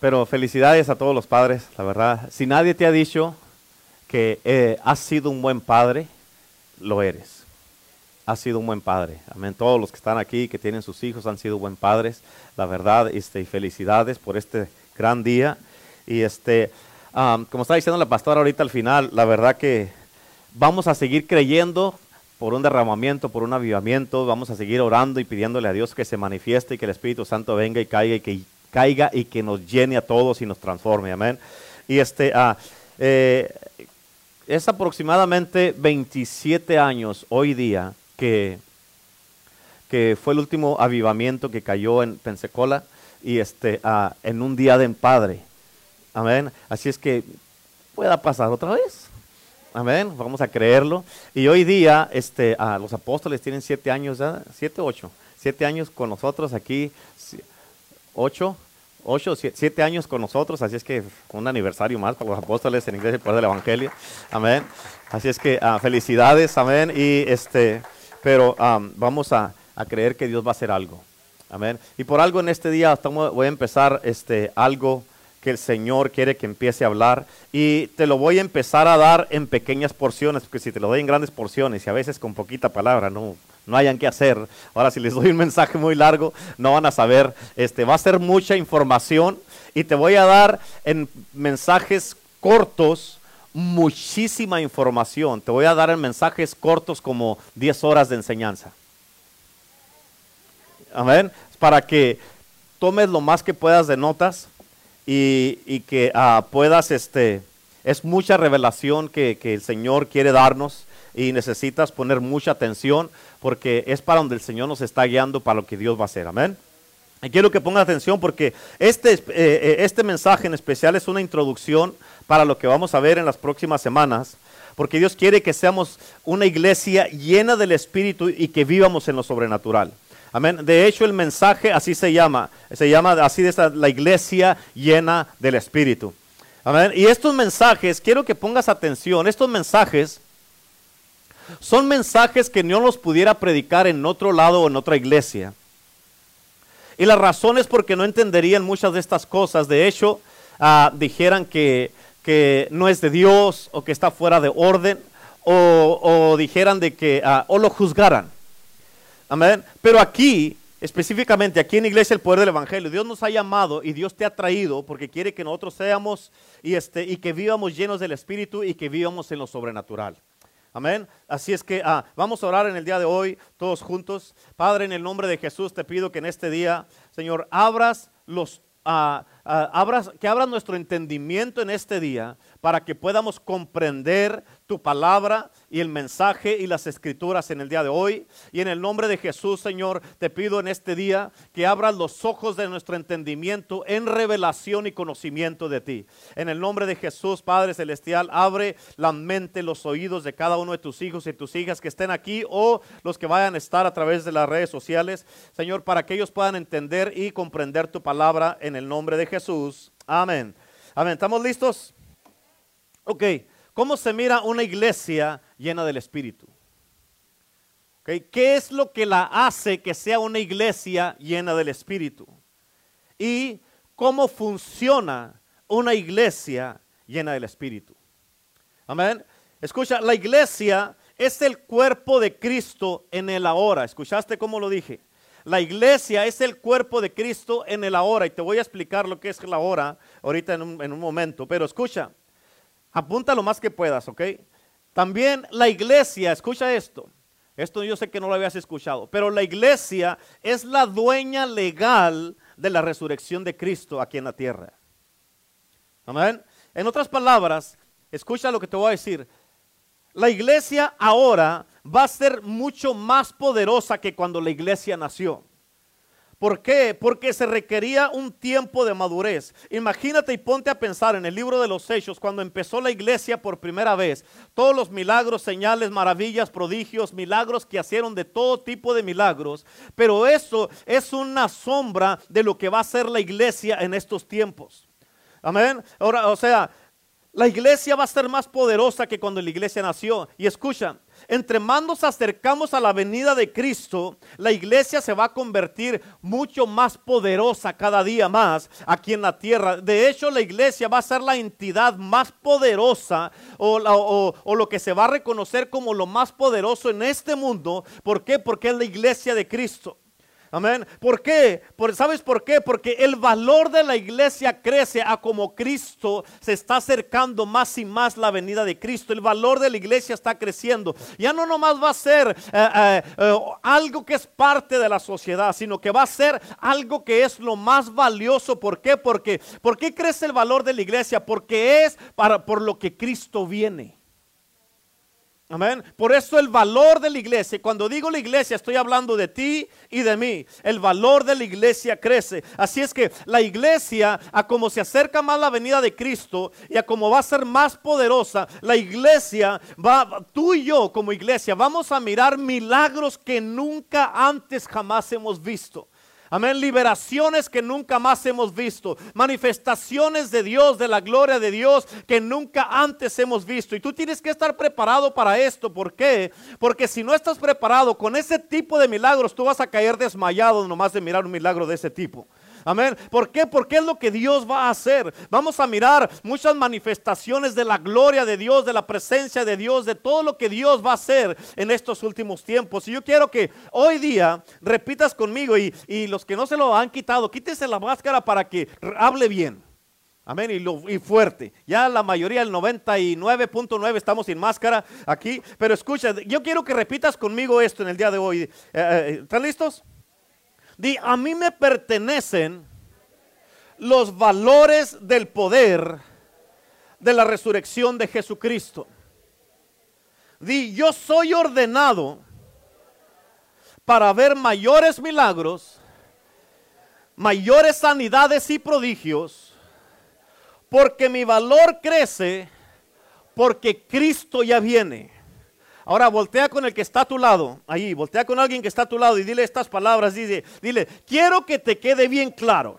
Pero felicidades a todos los padres, la verdad. Si nadie te ha dicho que eh, has sido un buen padre, lo eres. Has sido un buen padre. Amén. Todos los que están aquí, que tienen sus hijos, han sido buen padres. La verdad, este, y felicidades por este gran día. Y este, como está diciendo la pastora ahorita al final, la verdad que vamos a seguir creyendo por un derramamiento, por un avivamiento. Vamos a seguir orando y pidiéndole a Dios que se manifieste y que el Espíritu Santo venga y caiga y que caiga y que nos llene a todos y nos transforme. Amén. Y este, ah, eh, es aproximadamente 27 años hoy día que, que fue el último avivamiento que cayó en Pensacola y este, ah, en un día de padre. Amén. Así es que pueda pasar otra vez. Amén. Vamos a creerlo. Y hoy día este, a los apóstoles tienen siete años, ¿verdad? siete, ocho. Siete años con nosotros aquí. Ocho ocho, siete años con nosotros, así es que un aniversario más para los apóstoles en Iglesia por del Evangelio. Amén. Así es que ah, felicidades, amén. Y este, pero vamos a, creer que Dios va a hacer algo. Amén. Y por algo en este día voy a empezar este, algo que el Señor quiere que empiece a hablar y te lo voy a empezar a dar en pequeñas porciones, porque si te lo doy en grandes porciones y a veces con poquita palabra, no, no hayan que hacer. Ahora, si les doy un mensaje muy largo, no van a saber. Este, va a ser mucha información y te voy a dar en mensajes cortos muchísima información. Te voy a dar en mensajes cortos como 10 horas de enseñanza. Amén. Para que tomes lo más que puedas de notas y, que ah, puedas, este, es mucha revelación que, que el Señor quiere darnos y necesitas poner mucha atención porque es para donde el Señor nos está guiando para lo que Dios va a hacer. Amén. Y quiero que ponga atención porque este, eh, eh, este mensaje en especial es una introducción para lo que vamos a ver en las próximas semanas. Porque Dios quiere que seamos una iglesia llena del Espíritu y que vivamos en lo sobrenatural. Amén. De hecho, el mensaje así se llama. Se llama así de la iglesia llena del Espíritu. Amén. Y estos mensajes, quiero que pongas atención. Estos mensajes son mensajes que no los pudiera predicar en otro lado o en otra iglesia. Y la razón es porque no entenderían muchas de estas cosas. De hecho, ah, dijeran que, no es de Dios o que está fuera de orden o, dijeran de que ah, o lo juzgaran. Amén. Pero aquí, específicamente aquí en Iglesia el Poder del Evangelio, Dios nos ha llamado y Dios te ha traído porque quiere que nosotros seamos y, este, y que vivamos llenos del Espíritu y que vivamos en lo sobrenatural. Amén. Así es que ah, vamos a orar en el día de hoy, todos juntos. Padre, en el nombre de Jesús te pido que en este día, Señor, abras los, ah, ah, abras, que abras nuestro entendimiento en este día para que podamos comprender tu palabra y el mensaje y las escrituras en el día de hoy. Y en el nombre de Jesús, Señor, te pido en este día que abras los ojos de nuestro entendimiento en revelación y conocimiento de ti. En el nombre de Jesús, Padre Celestial, abre la mente, los oídos de cada uno de tus hijos y tus hijas que estén aquí o los que vayan a estar a través de las redes sociales, Señor, para que ellos puedan entender y comprender tu palabra en el nombre de Jesús. Amén. Amén. ¿Estamos listos? Ok, ¿cómo se mira una iglesia llena del Espíritu? Okay, ¿Qué es lo que la hace que sea una iglesia llena del Espíritu? Y cómo funciona una iglesia llena del Espíritu. Amén. Escucha, la iglesia es el cuerpo de Cristo en el ahora. ¿Escuchaste cómo lo dije? La iglesia es el cuerpo de Cristo en el ahora. Y te voy a explicar lo que es la hora ahorita en un momento. Pero escucha, Apunta lo más que puedas, ¿ok? También la iglesia, escucha esto. Esto yo sé que no lo habías escuchado, pero la iglesia es la dueña legal de la resurrección de Cristo aquí en la tierra. Amén. En otras palabras, escucha lo que te voy a decir. La iglesia ahora va a ser mucho más poderosa que cuando la iglesia nació. ¿Por qué? Porque se requería un tiempo de madurez. Imagínate y ponte a pensar en el libro de los Hechos, cuando empezó la iglesia por primera vez, todos los milagros, señales, maravillas, prodigios, milagros que hicieron de todo tipo de milagros, pero eso es una sombra de lo que va a ser la iglesia en estos tiempos. Amén. Ahora, o sea, La iglesia va a ser más poderosa que cuando la iglesia nació. Y escucha, entre más nos acercamos a la venida de Cristo, la iglesia se va a convertir mucho más poderosa cada día más aquí en la tierra. De hecho, la iglesia va a ser la entidad más poderosa o, o lo que se va a reconocer como lo más poderoso en este mundo. ¿Por qué? Porque es la iglesia de Cristo. Amén. ¿Por qué? ¿Sabes por qué? Porque el valor de la iglesia crece a como Cristo se está acercando más y más la venida de Cristo. El valor de la iglesia está creciendo. Ya no nomás va a ser eh, eh, eh, algo que es parte de la sociedad, sino que va a ser algo que es lo más valioso. ¿Por qué? Porque, ¿Por qué crece el valor de la iglesia? Porque es para, por lo que Cristo viene. Amén. Por eso el valor de la iglesia, cuando digo la iglesia estoy hablando de ti y de mí. El valor de la iglesia crece. Así es que la iglesia, a como se acerca más la venida de Cristo y a como va a ser más poderosa, la iglesia va, tú y yo como iglesia, vamos a mirar milagros que nunca antes jamás hemos visto. Amén. Liberaciones que nunca más hemos visto. Manifestaciones de Dios, de la gloria de Dios que nunca antes hemos visto. Y tú tienes que estar preparado para esto. ¿Por qué? Porque si no estás preparado con ese tipo de milagros, tú vas a caer desmayado nomás de mirar un milagro de ese tipo. Amén. ¿Por qué? Porque es lo que Dios va a hacer. Vamos a mirar muchas manifestaciones de la gloria de Dios, de la presencia de Dios, de todo lo que Dios va a hacer en estos últimos tiempos. Y yo quiero que hoy día repitas conmigo y, los que no se lo han quitado, quítese la máscara para que hable bien. Amén. Y, fuerte. Ya la mayoría, el 99.9 estamos sin máscara aquí. Pero escucha, yo quiero que repitas conmigo esto en el día de hoy. Eh, eh, ¿Están listos? Di, a mí me pertenecen los valores del poder de la resurrección de Jesucristo. Di, yo soy ordenado para ver mayores milagros, mayores sanidades y prodigios, porque mi valor crece porque Cristo ya viene. Ahora voltea con el que está a tu lado, ahí, voltea con alguien que está a tu lado y dile estas palabras, dile, dile, quiero que te quede bien claro.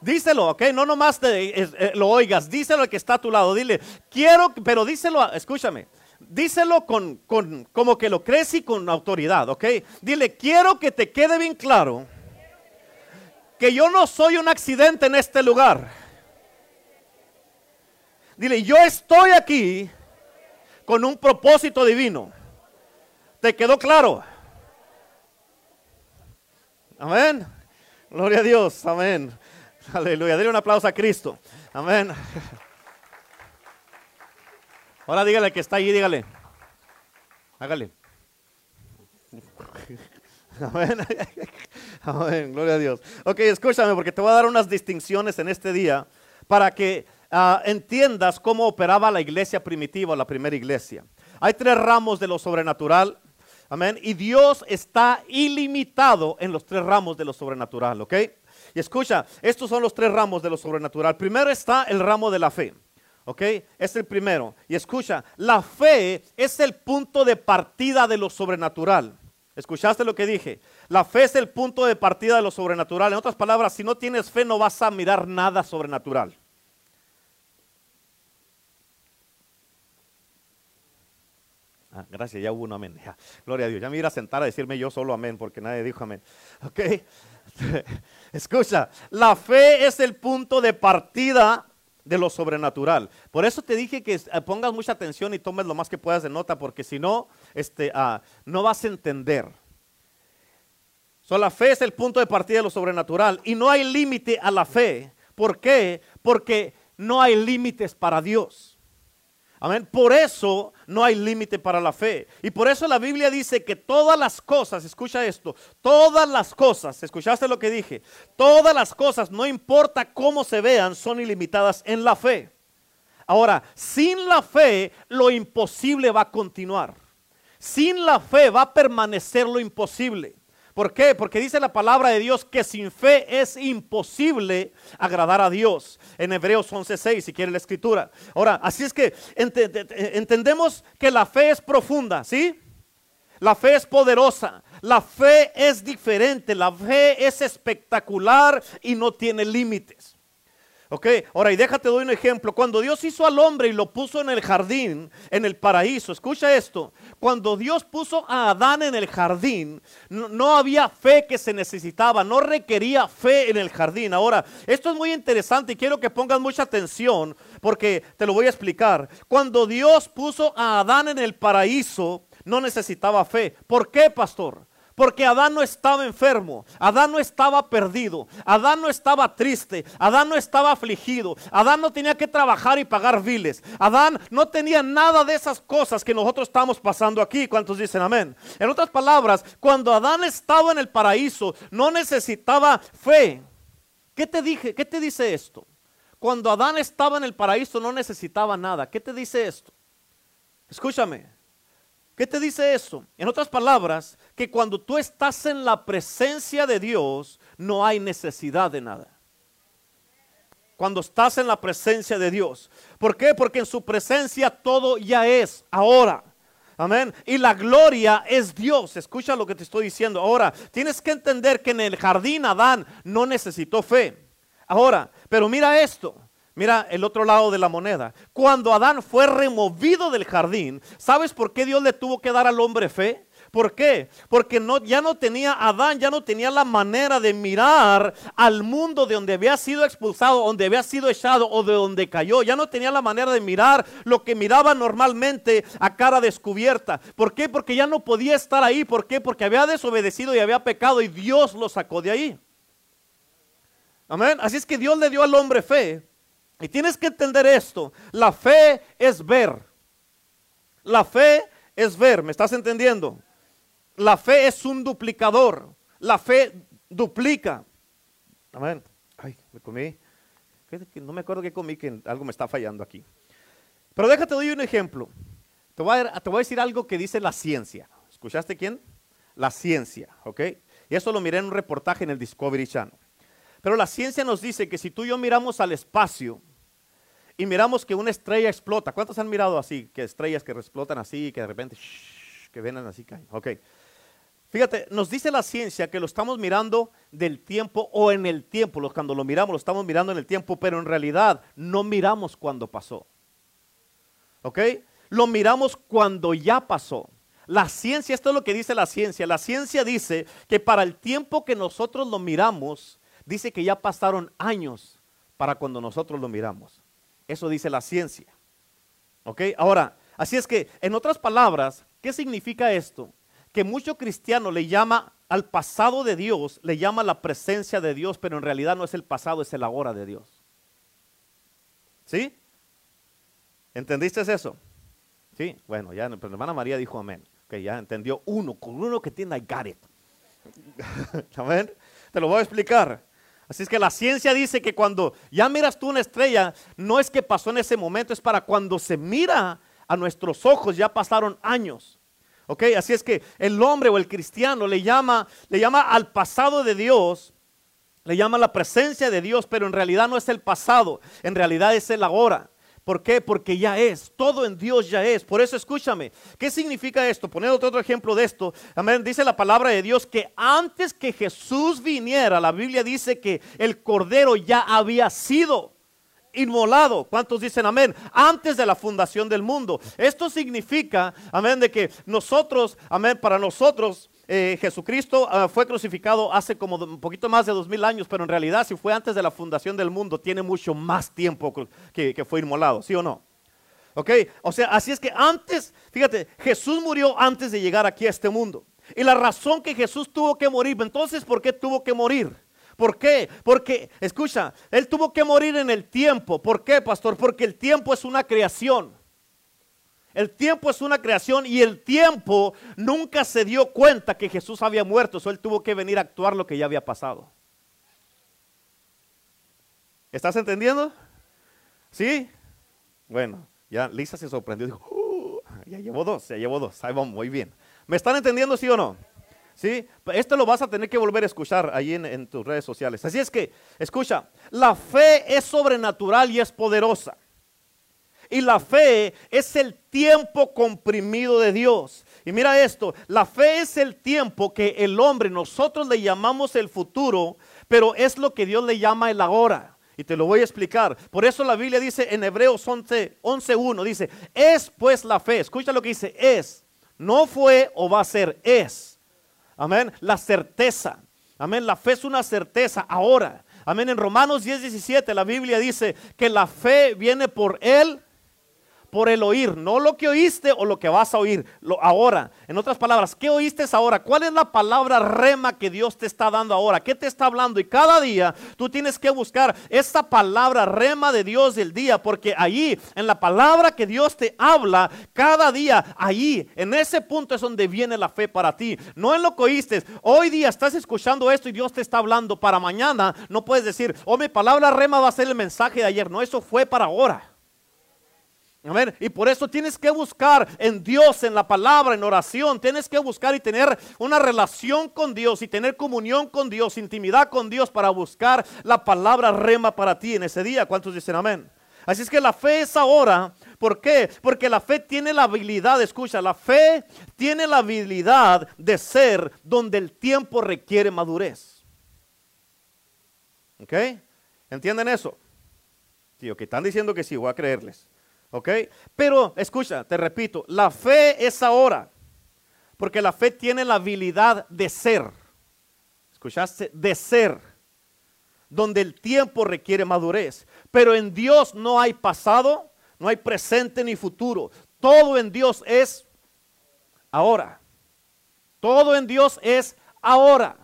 Díselo, ok, no nomás te, eh, lo oigas, díselo al que está a tu lado, dile, quiero, pero díselo, escúchame, díselo con, con, como que lo crees y con autoridad, ok. Dile, quiero que te quede bien claro que yo no soy un accidente en este lugar. Dile, yo estoy aquí con un propósito divino. ¿Te quedó claro? Amén. Gloria a Dios. Amén. Aleluya. Dile un aplauso a Cristo. Amén. Ahora dígale que está ahí, dígale. Hágale. Amén. Amén. Gloria a Dios. Ok, escúchame porque te voy a dar unas distinciones en este día para que Ah, entiendas cómo operaba la iglesia primitiva, la primera iglesia. Hay tres ramos de lo sobrenatural. Amén. Y Dios está ilimitado en los tres ramos de lo sobrenatural, ¿ok? Y escucha, estos son los tres ramos de lo sobrenatural. Primero está el ramo de la fe. ¿Ok? Es el primero. Y escucha, la fe es el punto de partida de lo sobrenatural. ¿Escuchaste lo que dije? La fe es el punto de partida de lo sobrenatural. En otras palabras, si no tienes fe no vas a mirar nada sobrenatural. Ah, gracias, ya hubo un amén. gloria a Dios. Ya me iba a sentar a decirme yo solo amén, porque nadie dijo amén. Ok. Escucha, la fe es el punto de partida de lo sobrenatural. Por eso te dije que eh, pongas mucha atención y tomes lo más que puedas de nota, porque si no, este, ah, no vas a entender. So, la fe es el punto de partida de lo sobrenatural y no hay límite a la fe. ¿Por qué? Porque no hay límites para Dios. Amén. Por eso no hay límite para la fe. Y por eso la Biblia dice que todas las cosas, escucha esto, todas las cosas, ¿escuchaste lo que dije? Todas las cosas, no importa cómo se vean, son ilimitadas en la fe. Ahora, sin la fe, lo imposible va a continuar. Sin la fe va a permanecer lo imposible. ¿Por qué? Porque dice la palabra de Dios que sin fe es imposible agradar a Dios. En Hebreos 11:6, si quiere la escritura. Ahora, así es que entendemos que la fe es profunda, ¿sí? La fe es poderosa, la fe es diferente, la fe es espectacular y no tiene límites. Ok, ahora y déjate doy un ejemplo. Cuando Dios hizo al hombre y lo puso en el jardín, en el paraíso, escucha esto. Cuando Dios puso a Adán en el jardín, no, había fe que se necesitaba, no requería fe en el jardín. Ahora, esto es muy interesante y quiero que pongan mucha atención porque te lo voy a explicar. Cuando Dios puso a Adán en el paraíso, no necesitaba fe. ¿Por qué, pastor? Porque Adán no estaba enfermo, Adán no estaba perdido, Adán no estaba triste, Adán no estaba afligido, Adán no tenía que trabajar y pagar viles, Adán no tenía nada de esas cosas que nosotros estamos pasando aquí. ¿Cuántos dicen amén? En otras palabras, cuando Adán estaba en el paraíso, no necesitaba fe. ¿Qué te dije? ¿Qué te dice esto? Cuando Adán estaba en el paraíso no necesitaba nada. ¿Qué te dice esto? Escúchame. ¿Qué te dice eso? En otras palabras, que cuando tú estás en la presencia de Dios, no hay necesidad de nada. Cuando estás en la presencia de Dios. ¿Por qué? Porque en su presencia todo ya es ahora. Amén. Y la gloria es Dios. Escucha lo que te estoy diciendo. Ahora, tienes que entender que en el jardín Adán no necesitó fe. Ahora, pero mira esto. Mira el otro lado de la moneda. Cuando Adán fue removido del jardín, ¿sabes por qué Dios le tuvo que dar al hombre fe? ¿Por qué? Porque no, ya no tenía, Adán ya no tenía la manera de mirar al mundo de donde había sido expulsado, donde había sido echado o de donde cayó. Ya no tenía la manera de mirar lo que miraba normalmente a cara descubierta. ¿Por qué? Porque ya no podía estar ahí. ¿Por qué? Porque había desobedecido y había pecado y Dios lo sacó de ahí. Amén. Así es que Dios le dio al hombre fe y tienes que entender esto. La fe es ver. La fe es ver. ¿Me estás entendiendo? La fe es un duplicador. La fe duplica. Amén. Ay, me comí. No me acuerdo qué comí, que algo me está fallando aquí. Pero déjate doy un ejemplo. Te voy, a, te voy a decir algo que dice la ciencia. ¿Escuchaste quién? La ciencia, ¿ok? Y eso lo miré en un reportaje en el Discovery Channel. Pero la ciencia nos dice que si tú y yo miramos al espacio y miramos que una estrella explota, ¿cuántos han mirado así? Que estrellas que explotan así, que de repente, que vienen así, caen. Ok. Fíjate, nos dice la ciencia que lo estamos mirando del tiempo o en el tiempo. Cuando lo miramos, lo estamos mirando en el tiempo, pero en realidad no miramos cuando pasó. ¿Ok? Lo miramos cuando ya pasó. La ciencia, esto es lo que dice la ciencia. La ciencia dice que para el tiempo que nosotros lo miramos, dice que ya pasaron años para cuando nosotros lo miramos. Eso dice la ciencia. ¿Ok? Ahora, así es que, en otras palabras, ¿qué significa esto? Que mucho cristiano le llama al pasado de Dios, le llama la presencia de Dios, pero en realidad no es el pasado, es el ahora de Dios. ¿Sí? ¿Entendiste eso? Sí, bueno, ya, pero hermana María dijo amén. Que ya entendió uno, con uno que tiene, I got it. amén. Te lo voy a explicar. Así es que la ciencia dice que cuando ya miras tú una estrella, no es que pasó en ese momento, es para cuando se mira a nuestros ojos, ya pasaron años. ¿Ok? Así es que el hombre o el cristiano le llama, le llama al pasado de Dios, le llama la presencia de Dios, pero en realidad no es el pasado, en realidad es el ahora. ¿Por qué? Porque ya es, todo en Dios ya es. Por eso escúchame, ¿qué significa esto? Poner otro ejemplo de esto. Amén. Dice la palabra de Dios que antes que Jesús viniera, la Biblia dice que el cordero ya había sido inmolado. ¿Cuántos dicen amén? Antes de la fundación del mundo. Esto significa, amén, de que nosotros, amén, para nosotros eh, Jesucristo ah, fue crucificado hace como un poquito más de dos mil años, pero en realidad si fue antes de la fundación del mundo, tiene mucho más tiempo que, que fue inmolado, ¿sí o no? ¿Ok? O sea, así es que antes, fíjate, Jesús murió antes de llegar aquí a este mundo. Y la razón que Jesús tuvo que morir, entonces, ¿por qué tuvo que morir? ¿Por qué? Porque, escucha, Él tuvo que morir en el tiempo. ¿Por qué, pastor? Porque el tiempo es una creación. El tiempo es una creación y el tiempo nunca se dio cuenta que Jesús había muerto, so él tuvo que venir a actuar lo que ya había pasado. ¿Estás entendiendo? ¿Sí? Bueno, ya Lisa se sorprendió, dijo, uh, ya llevo dos, ya llevo dos, ahí vamos, muy bien. ¿Me están entendiendo, sí o no? ¿Sí? Esto lo vas a tener que volver a escuchar ahí en, en tus redes sociales. Así es que, escucha, la fe es sobrenatural y es poderosa. Y la fe es el tiempo comprimido de Dios. Y mira esto, la fe es el tiempo que el hombre, nosotros le llamamos el futuro, pero es lo que Dios le llama el ahora. Y te lo voy a explicar. Por eso la Biblia dice en Hebreos 11, 11.1, dice, es pues la fe. Escucha lo que dice, es. No fue o va a ser, es. Amén. La certeza. Amén. La fe es una certeza ahora. Amén. En Romanos 10, 17 la Biblia dice que la fe viene por él por el oír, no lo que oíste o lo que vas a oír, ahora. En otras palabras, ¿qué oíste ahora? ¿Cuál es la palabra rema que Dios te está dando ahora? ¿Qué te está hablando? Y cada día tú tienes que buscar esa palabra rema de Dios del día, porque allí, en la palabra que Dios te habla, cada día, allí, en ese punto es donde viene la fe para ti. No en lo que oíste. Hoy día estás escuchando esto y Dios te está hablando para mañana. No puedes decir, oh, mi palabra rema va a ser el mensaje de ayer. No, eso fue para ahora. Y por eso tienes que buscar en Dios, en la palabra, en oración. Tienes que buscar y tener una relación con Dios y tener comunión con Dios, intimidad con Dios para buscar la palabra rema para ti en ese día. ¿Cuántos dicen amén? Así es que la fe es ahora. ¿Por qué? Porque la fe tiene la habilidad, escucha, la fe tiene la habilidad de ser donde el tiempo requiere madurez. ¿Ok? ¿Entienden eso? Sí, que están diciendo que sí, voy a creerles. ¿Ok? Pero escucha, te repito, la fe es ahora. Porque la fe tiene la habilidad de ser. ¿Escuchaste? De ser. Donde el tiempo requiere madurez. Pero en Dios no hay pasado, no hay presente ni futuro. Todo en Dios es ahora. Todo en Dios es ahora.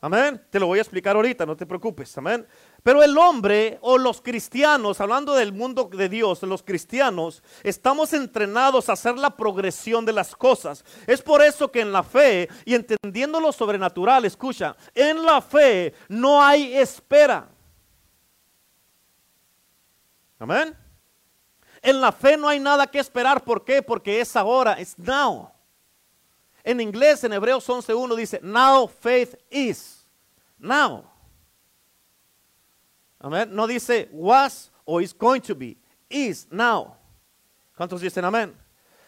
Amén. Te lo voy a explicar ahorita, no te preocupes. Amén. Pero el hombre o los cristianos, hablando del mundo de Dios, los cristianos, estamos entrenados a hacer la progresión de las cosas. Es por eso que en la fe y entendiendo lo sobrenatural, escucha, en la fe no hay espera. Amén. En la fe no hay nada que esperar. ¿Por qué? Porque es ahora, es now. En inglés, en Hebreos 11.1 dice, now faith is. Now. Amén. No dice was o is going to be. Is now. ¿Cuántos dicen amén?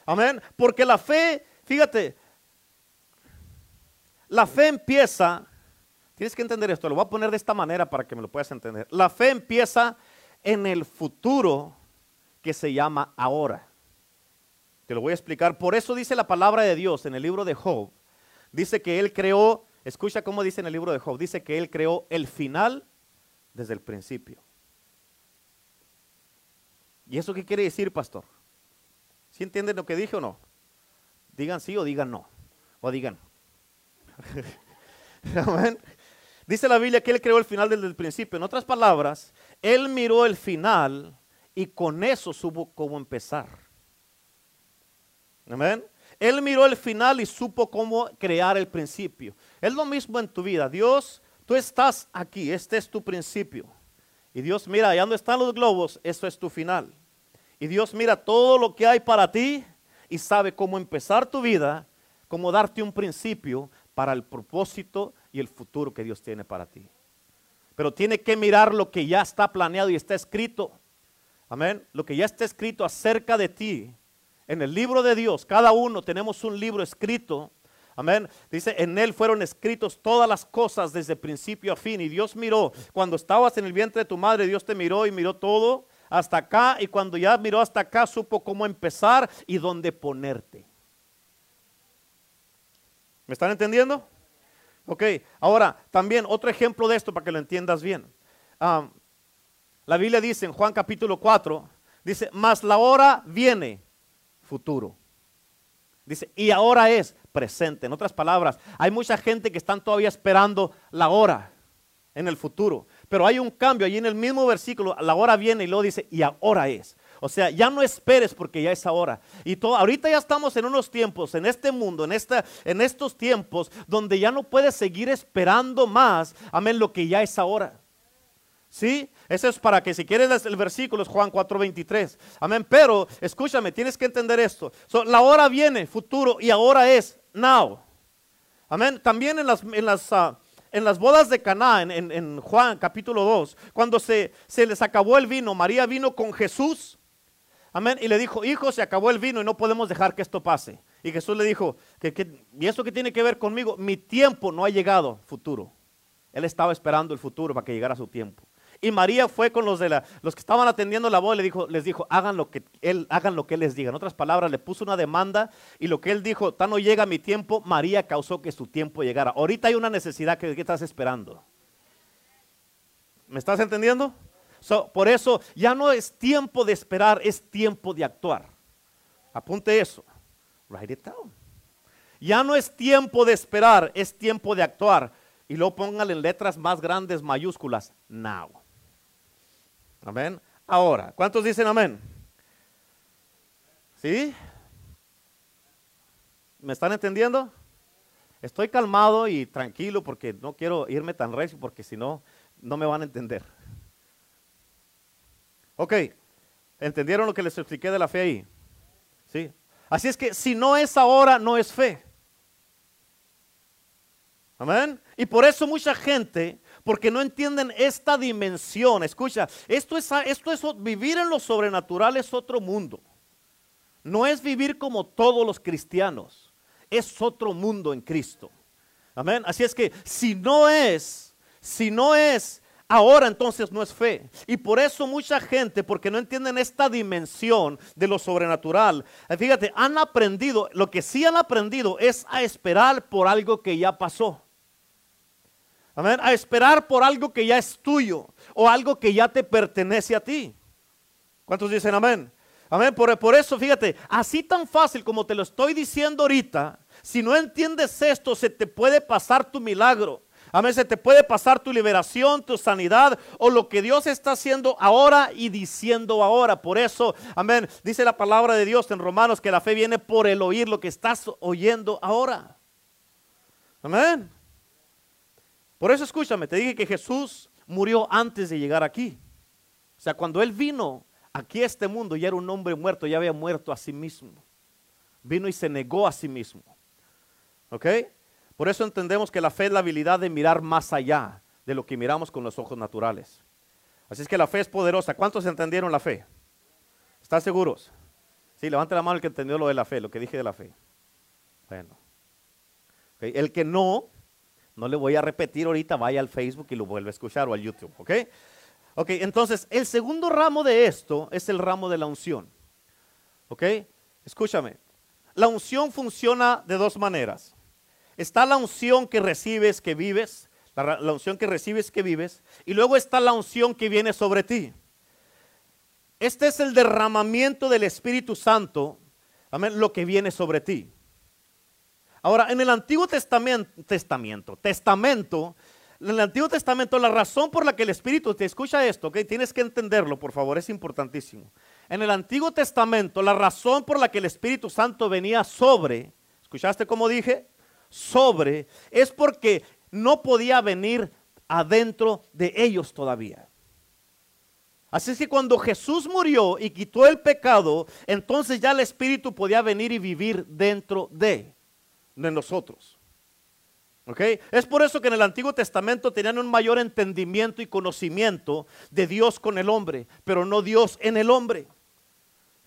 Amén. Porque la fe, fíjate, la fe empieza, tienes que entender esto, lo voy a poner de esta manera para que me lo puedas entender. La fe empieza en el futuro que se llama ahora. Te lo voy a explicar. Por eso dice la palabra de Dios en el libro de Job. Dice que Él creó, escucha cómo dice en el libro de Job, dice que Él creó el final desde el principio. ¿Y eso qué quiere decir, pastor? ¿Sí entienden lo que dije o no? Digan sí o digan no. O digan. Dice la Biblia que Él creó el final desde el principio. En otras palabras, Él miró el final y con eso supo cómo empezar. Amén. Él miró el final y supo cómo crear el principio. Es lo mismo en tu vida. Dios Tú estás aquí, este es tu principio. Y Dios mira, allá donde están los globos, eso es tu final. Y Dios mira todo lo que hay para ti y sabe cómo empezar tu vida, cómo darte un principio para el propósito y el futuro que Dios tiene para ti. Pero tiene que mirar lo que ya está planeado y está escrito. Amén. Lo que ya está escrito acerca de ti en el libro de Dios. Cada uno tenemos un libro escrito Amén. Dice, en él fueron escritos todas las cosas desde principio a fin. Y Dios miró, cuando estabas en el vientre de tu madre, Dios te miró y miró todo hasta acá. Y cuando ya miró hasta acá, supo cómo empezar y dónde ponerte. ¿Me están entendiendo? Ok, ahora también otro ejemplo de esto para que lo entiendas bien. la Biblia dice en Juan capítulo 4, dice, mas la hora viene, futuro. Dice, y ahora es presente. En otras palabras, hay mucha gente que están todavía esperando la hora en el futuro. Pero hay un cambio allí en el mismo versículo, la hora viene y luego dice, y ahora es. O sea, ya no esperes porque ya es ahora. Y todo, ahorita ya estamos en unos tiempos, en este mundo, en, esta, en estos tiempos, donde ya no puedes seguir esperando más, amén, lo que ya es ahora. ¿Sí? Eso es para que si quieres el versículo es Juan 4:23. Amén. Pero escúchame, tienes que entender esto. la hora viene, futuro, y ahora es now. Amén. También en las, en las, ah, en las bodas de Caná, en, Juan capítulo 2, cuando se, se les acabó el vino, María vino con Jesús. Amén. Y le dijo, hijo, se acabó el vino y no podemos dejar que esto pase. Y Jesús le dijo, que, ¿y eso qué tiene que ver conmigo? Mi tiempo no ha llegado, futuro. Él estaba esperando el futuro para que llegara su tiempo. Y María fue con los, de la, los que estaban atendiendo la boda y le dijo, les dijo, hagan lo, que él, hagan lo que él les diga. En otras palabras, le puso una demanda y lo que él dijo, tan no llega mi tiempo, María causó que su tiempo llegara. Ahorita hay una necesidad que, que estás esperando. ¿Me estás entendiendo? por eso ya no es tiempo de esperar, es tiempo de actuar. Apunte eso. Write it down. Ya no es tiempo de esperar, es tiempo de actuar. Y luego póngale en letras más grandes, mayúsculas, now. Amén. Ahora, ¿cuántos dicen amén? ¿Sí? ¿Me están entendiendo? Estoy calmado y tranquilo porque no quiero irme tan recio porque si no, no me van a entender. Ok, ¿entendieron lo que les expliqué de la fe ahí? ¿Sí? Así es que si no es ahora, no es fe. Amén. Y por eso mucha gente, porque no entienden esta dimensión, escucha, esto es, esto es vivir en lo sobrenatural es otro mundo. No es vivir como todos los cristianos, es otro mundo en Cristo. Amén. Así es que si no es, si no es ahora entonces no es fe. Y por eso mucha gente, porque no entienden esta dimensión de lo sobrenatural, eh, fíjate, han aprendido, lo que sí han aprendido es a esperar por algo que ya pasó. Amén. A esperar por algo que ya es tuyo o algo que ya te pertenece a ti. ¿Cuántos dicen amén? Amén. Por, por eso, fíjate, así tan fácil como te lo estoy diciendo ahorita, si no entiendes esto, se te puede pasar tu milagro. Amén. Se te puede pasar tu liberación, tu sanidad o lo que Dios está haciendo ahora y diciendo ahora. Por eso, amén. Dice la palabra de Dios en Romanos que la fe viene por el oír lo que estás oyendo ahora. Amén. Por eso escúchame, te dije que Jesús murió antes de llegar aquí. O sea, cuando Él vino aquí a este mundo, ya era un hombre muerto, ya había muerto a sí mismo. Vino y se negó a sí mismo. ¿Ok? Por eso entendemos que la fe es la habilidad de mirar más allá de lo que miramos con los ojos naturales. Así es que la fe es poderosa. ¿Cuántos entendieron la fe? ¿Están seguros? Sí, levante la mano el que entendió lo de la fe, lo que dije de la fe. Bueno. El que no, no le voy a repetir ahorita, vaya al Facebook y lo vuelve a escuchar o al YouTube, ¿ok? Ok, entonces el segundo ramo de esto es el ramo de la unción. ¿Ok? Escúchame. La unción funciona de dos maneras. Está la unción que recibes, que vives, la, la, unción que recibes, que vives, y luego está la unción que viene sobre ti. Este es el derramamiento del Espíritu Santo, amén, lo que viene sobre ti. Ahora, en el Antiguo Testamento, testamento, testamento, en el Antiguo Testamento, la razón por la que el Espíritu, te escucha esto, ok, tienes que entenderlo, por favor, es importantísimo. En el Antiguo Testamento, la razón por la que el Espíritu Santo venía sobre, ¿escuchaste cómo dije? Sobre, es porque no podía venir adentro de ellos todavía. Así es que cuando Jesús murió y quitó el pecado, entonces ya el Espíritu podía venir y vivir dentro de de nosotros. ¿Ok? Es por eso que en el Antiguo Testamento tenían un mayor entendimiento y conocimiento de Dios con el hombre, pero no Dios en el hombre.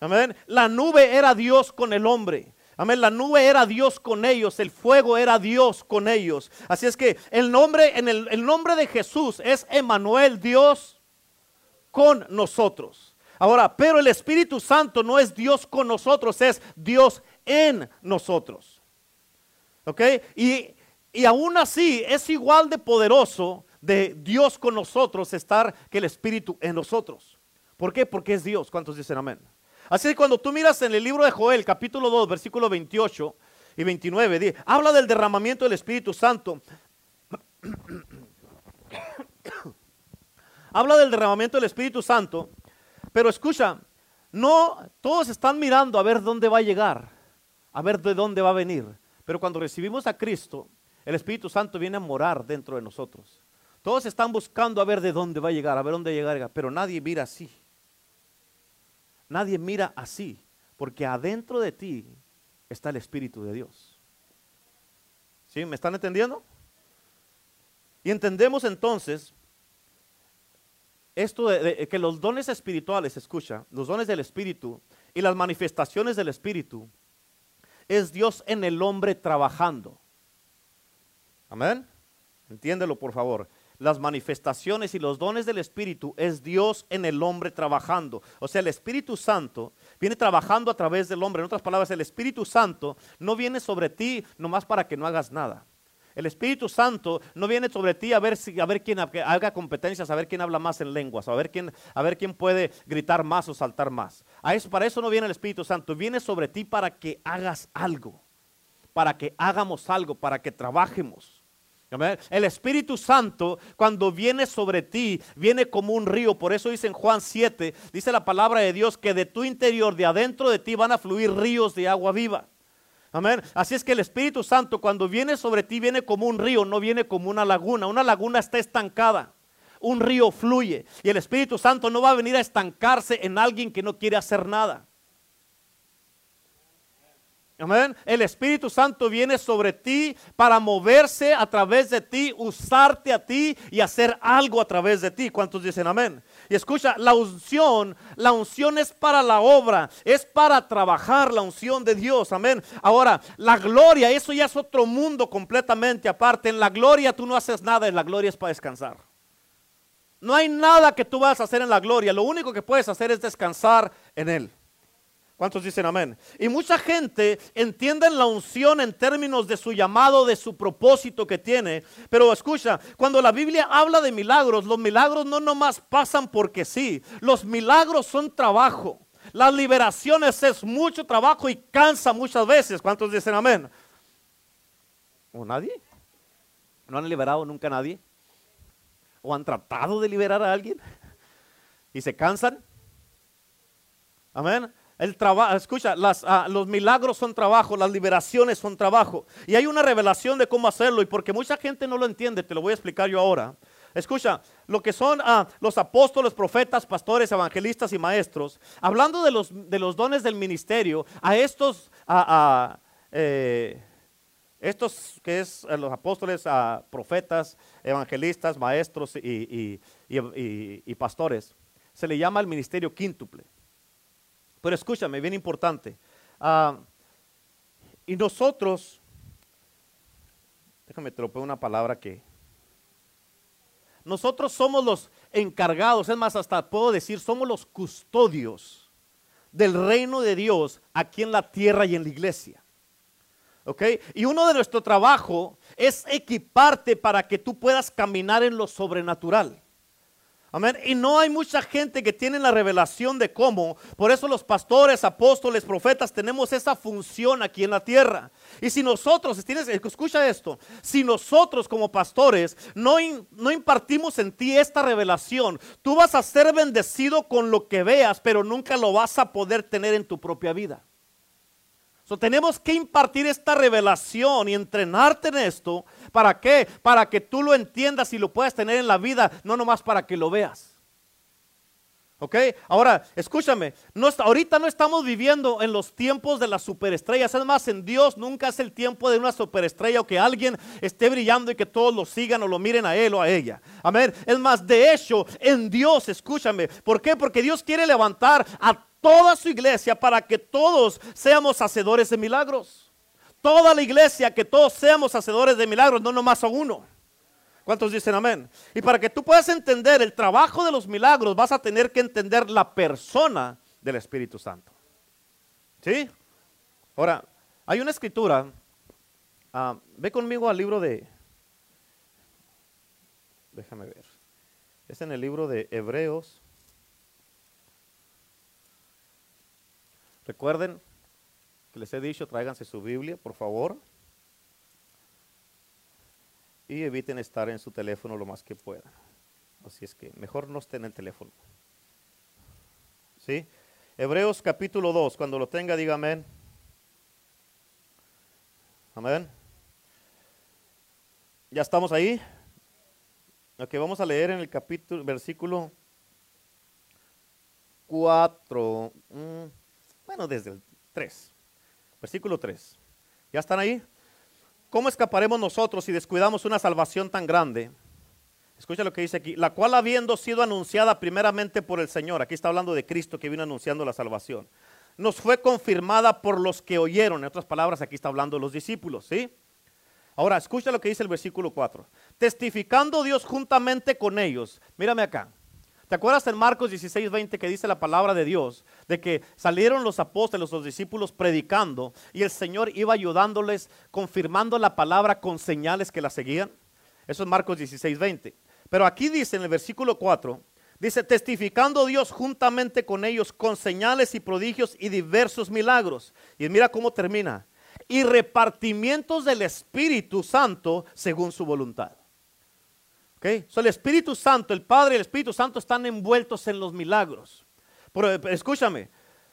Amén. La nube era Dios con el hombre. Amén. La nube era Dios con ellos, el fuego era Dios con ellos. Así es que el nombre, en el, el nombre de Jesús es Emanuel, Dios con nosotros. Ahora, pero el Espíritu Santo no es Dios con nosotros, es Dios en nosotros. ¿Ok? Y, y aún así es igual de poderoso de Dios con nosotros estar que el Espíritu en nosotros. ¿Por qué? Porque es Dios. ¿Cuántos dicen amén? Así que cuando tú miras en el libro de Joel, capítulo 2, versículo 28 y 29, habla del derramamiento del Espíritu Santo. habla del derramamiento del Espíritu Santo, pero escucha, no todos están mirando a ver dónde va a llegar, a ver de dónde va a venir. Pero cuando recibimos a Cristo, el Espíritu Santo viene a morar dentro de nosotros. Todos están buscando a ver de dónde va a llegar, a ver dónde llegar, pero nadie mira así. Nadie mira así, porque adentro de ti está el Espíritu de Dios. ¿Sí? ¿Me están entendiendo? Y entendemos entonces esto de, que los dones espirituales, escucha, los dones del Espíritu y las manifestaciones del Espíritu es Dios en el hombre trabajando. Amén. Entiéndelo, por favor. las manifestaciones y los dones del Espíritu es Dios en el hombre trabajando. O sea, el Espíritu Santo viene trabajando a través del hombre. En otras palabras, el Espíritu Santo no viene sobre ti nomás para que no hagas nada. El Espíritu Santo no viene sobre ti a ver, si, a ver quién haga competencias, a ver quién habla más en lenguas, a ver quién, a ver quién puede gritar más o saltar más. A eso, para eso no viene el Espíritu Santo, viene sobre ti para que hagas algo, para que hagamos algo, para que trabajemos. El Espíritu Santo cuando viene sobre ti, viene como un río. Por eso dice en Juan 7, dice la palabra de Dios que de tu interior, de adentro de ti van a fluir ríos de agua viva. Amén. Así es que el Espíritu Santo cuando viene sobre ti viene como un río, no viene como una laguna. Una laguna está estancada. Un río fluye. Y el Espíritu Santo no va a venir a estancarse en alguien que no quiere hacer nada. Amén. El Espíritu Santo viene sobre ti para moverse a través de ti, usarte a ti y hacer algo a través de ti. ¿Cuántos dicen amén? Y escucha, la unción, la unción es para la obra, es para trabajar la unción de Dios. Amén. Ahora, la gloria, eso ya es otro mundo completamente aparte. En la gloria tú no haces nada, en la gloria es para descansar. No hay nada que tú vas a hacer en la gloria. Lo único que puedes hacer es descansar en Él. ¿Cuántos dicen amén? Y mucha gente entiende la unción en términos de su llamado, de su propósito que tiene. Pero escucha, cuando la Biblia habla de milagros, los milagros no nomás pasan porque sí. Los milagros son trabajo. Las liberaciones es mucho trabajo y cansa muchas veces. ¿Cuántos dicen amén? ¿O nadie? ¿No han liberado nunca a nadie? ¿O han tratado de liberar a alguien? ¿Y se cansan? Amén. El trabajo, escucha, ah, los milagros son trabajo, las liberaciones son trabajo. Y hay una revelación de cómo hacerlo y porque mucha gente no lo entiende, te lo voy a explicar yo ahora. Escucha, lo que son ah, los apóstoles, profetas, pastores, evangelistas y maestros, hablando de los, dones del ministerio, a estos, a, eh, estos que es los apóstoles, profetas, evangelistas, maestros y, y pastores, se le llama el ministerio quíntuple. Pero escúchame, bien importante. Ah, y nosotros, déjame lo una palabra que. Nosotros somos los encargados, es más, hasta puedo decir, somos los custodios del reino de Dios aquí en la tierra y en la iglesia. ¿Ok? Y uno de nuestro trabajo es equiparte para que tú puedas caminar en lo sobrenatural. Amén. Y no hay mucha gente que tiene la revelación de cómo. Por eso los pastores, apóstoles, profetas tenemos esa función aquí en la tierra. Y si nosotros, tienes, escucha esto, si nosotros como pastores no, no impartimos en ti esta revelación, tú vas a ser bendecido con lo que veas, pero nunca lo vas a poder tener en tu propia vida tenemos que impartir esta revelación y entrenarte en esto. ¿Para qué? Para que tú lo entiendas y lo puedas tener en la vida, no nomás para que lo veas. ¿Ok? Ahora, escúchame, no, ahorita no estamos viviendo en los tiempos de las superestrellas. Es más, en Dios nunca es el tiempo de una superestrella o que alguien esté brillando y que todos lo sigan o lo miren a él o a ella. Amén. Es más, de hecho, en Dios, escúchame. ¿Por qué? Porque Dios quiere levantar a toda su iglesia para que todos seamos hacedores de milagros. Toda la iglesia, que todos seamos hacedores de milagros, no nomás a uno. ¿Cuántos dicen amén? Y para que tú puedas entender el trabajo de los milagros, vas a tener que entender la persona del Espíritu Santo. ¿Sí? Ahora, hay una escritura. Ah, ve conmigo al libro de... Déjame ver. Es en el libro de Hebreos Recuerden que les he dicho, tráiganse su Biblia, por favor. Y eviten estar en su teléfono lo más que puedan. Así es que mejor no estén en el teléfono. ¿Sí? Hebreos capítulo 2, cuando lo tenga, diga amén. Amén. ¿Ya estamos ahí? Ok, vamos a leer en el capítulo, versículo 4. Bueno, desde el 3, versículo 3. ¿Ya están ahí? ¿Cómo escaparemos nosotros si descuidamos una salvación tan grande? Escucha lo que dice aquí, la cual habiendo sido anunciada primeramente por el Señor, aquí está hablando de Cristo que vino anunciando la salvación, nos fue confirmada por los que oyeron, en otras palabras, aquí está hablando de los discípulos, ¿sí? Ahora, escucha lo que dice el versículo 4. Testificando Dios juntamente con ellos. Mírame acá. ¿Te acuerdas en Marcos 16, 20 que dice la palabra de Dios? De que salieron los apóstoles, los discípulos predicando y el Señor iba ayudándoles, confirmando la palabra con señales que la seguían. Eso es Marcos 16, 20. Pero aquí dice en el versículo 4, dice, testificando Dios juntamente con ellos con señales y prodigios y diversos milagros. Y mira cómo termina. Y repartimientos del Espíritu Santo según su voluntad. El Espíritu Santo, el Padre y el Espíritu Santo están envueltos en los milagros. Pero eh, escúchame,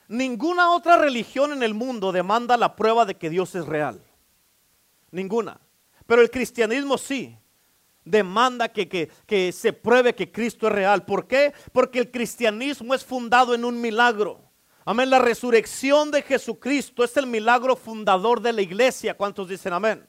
ninguna otra religión en el mundo demanda la prueba de que Dios es real. Ninguna. Pero el cristianismo sí demanda que, que, que se pruebe que Cristo es real. ¿Por qué? Porque el cristianismo es fundado en un milagro. Amén. La resurrección de Jesucristo es el milagro fundador de la iglesia. ¿Cuántos dicen amén?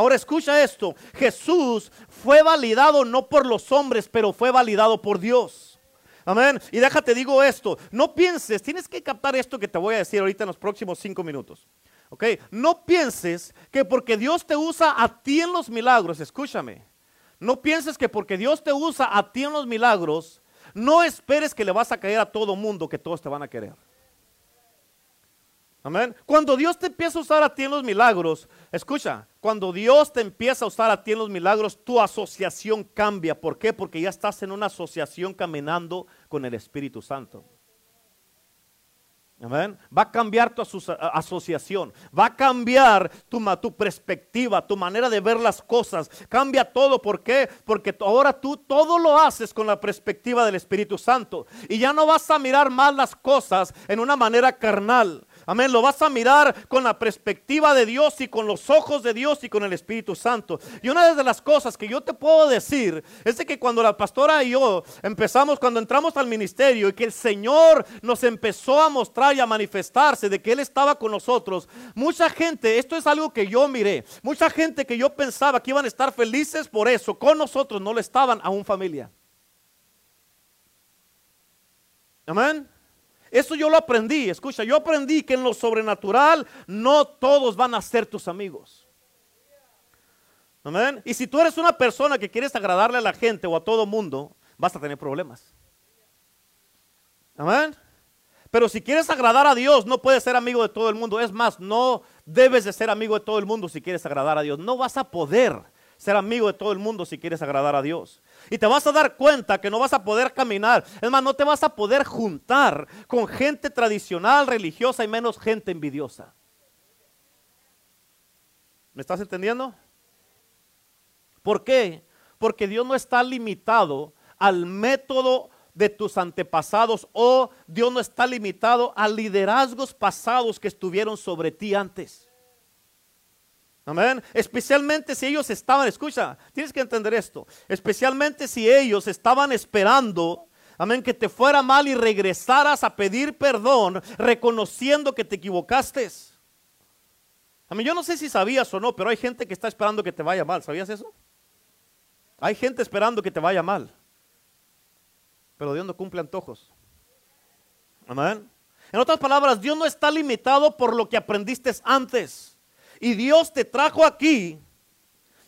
Ahora escucha esto, Jesús fue validado no por los hombres, pero fue validado por Dios. Amén. Y déjate digo esto, no pienses, tienes que captar esto que te voy a decir ahorita en los próximos cinco minutos. ¿Ok? No pienses que porque Dios te usa a ti en los milagros, escúchame, no pienses que porque Dios te usa a ti en los milagros, no esperes que le vas a caer a todo mundo, que todos te van a querer. Amén. Cuando Dios te empieza a usar a ti en los milagros, escucha, cuando Dios te empieza a usar a ti en los milagros, tu asociación cambia. ¿Por qué? Porque ya estás en una asociación caminando con el Espíritu Santo. Amén. Va a cambiar tu asociación, va a cambiar tu, perspectiva, tu manera de ver las cosas. Cambia todo. ¿Por qué? Porque ahora tú todo lo haces con la perspectiva del Espíritu Santo. Y ya no vas a mirar más las cosas en una manera carnal. Amén. Lo vas a mirar con la perspectiva de Dios y con los ojos de Dios y con el Espíritu Santo. Y una de las cosas que yo te puedo decir es de que cuando la pastora y yo empezamos, cuando entramos al ministerio y que el Señor nos empezó a mostrar y a manifestarse de que Él estaba con nosotros, mucha gente, esto es algo que yo miré, mucha gente que yo pensaba que iban a estar felices por eso, con nosotros no lo estaban aún familia. Amén. Eso yo lo aprendí, escucha, yo aprendí que en lo sobrenatural no todos van a ser tus amigos. Amén. Y si tú eres una persona que quieres agradarle a la gente o a todo mundo, vas a tener problemas. Amén. Pero si quieres agradar a Dios, no puedes ser amigo de todo el mundo. Es más, no debes de ser amigo de todo el mundo si quieres agradar a Dios. No vas a poder ser amigo de todo el mundo si quieres agradar a Dios. Y te vas a dar cuenta que no vas a poder caminar. Es no te vas a poder juntar con gente tradicional, religiosa y menos gente envidiosa. ¿Me estás entendiendo? ¿Por qué? Porque Dios no está limitado al método de tus antepasados o Dios no está limitado a liderazgos pasados que estuvieron sobre ti antes. Amén. Especialmente si ellos estaban, escucha, tienes que entender esto. Especialmente si ellos estaban esperando, amén, que te fuera mal y regresaras a pedir perdón, reconociendo que te equivocaste. Amén, yo no sé si sabías o no, pero hay gente que está esperando que te vaya mal. ¿Sabías eso? Hay gente esperando que te vaya mal. Pero Dios no cumple antojos. Amén. En otras palabras, Dios no está limitado por lo que aprendiste antes. Y Dios te trajo aquí.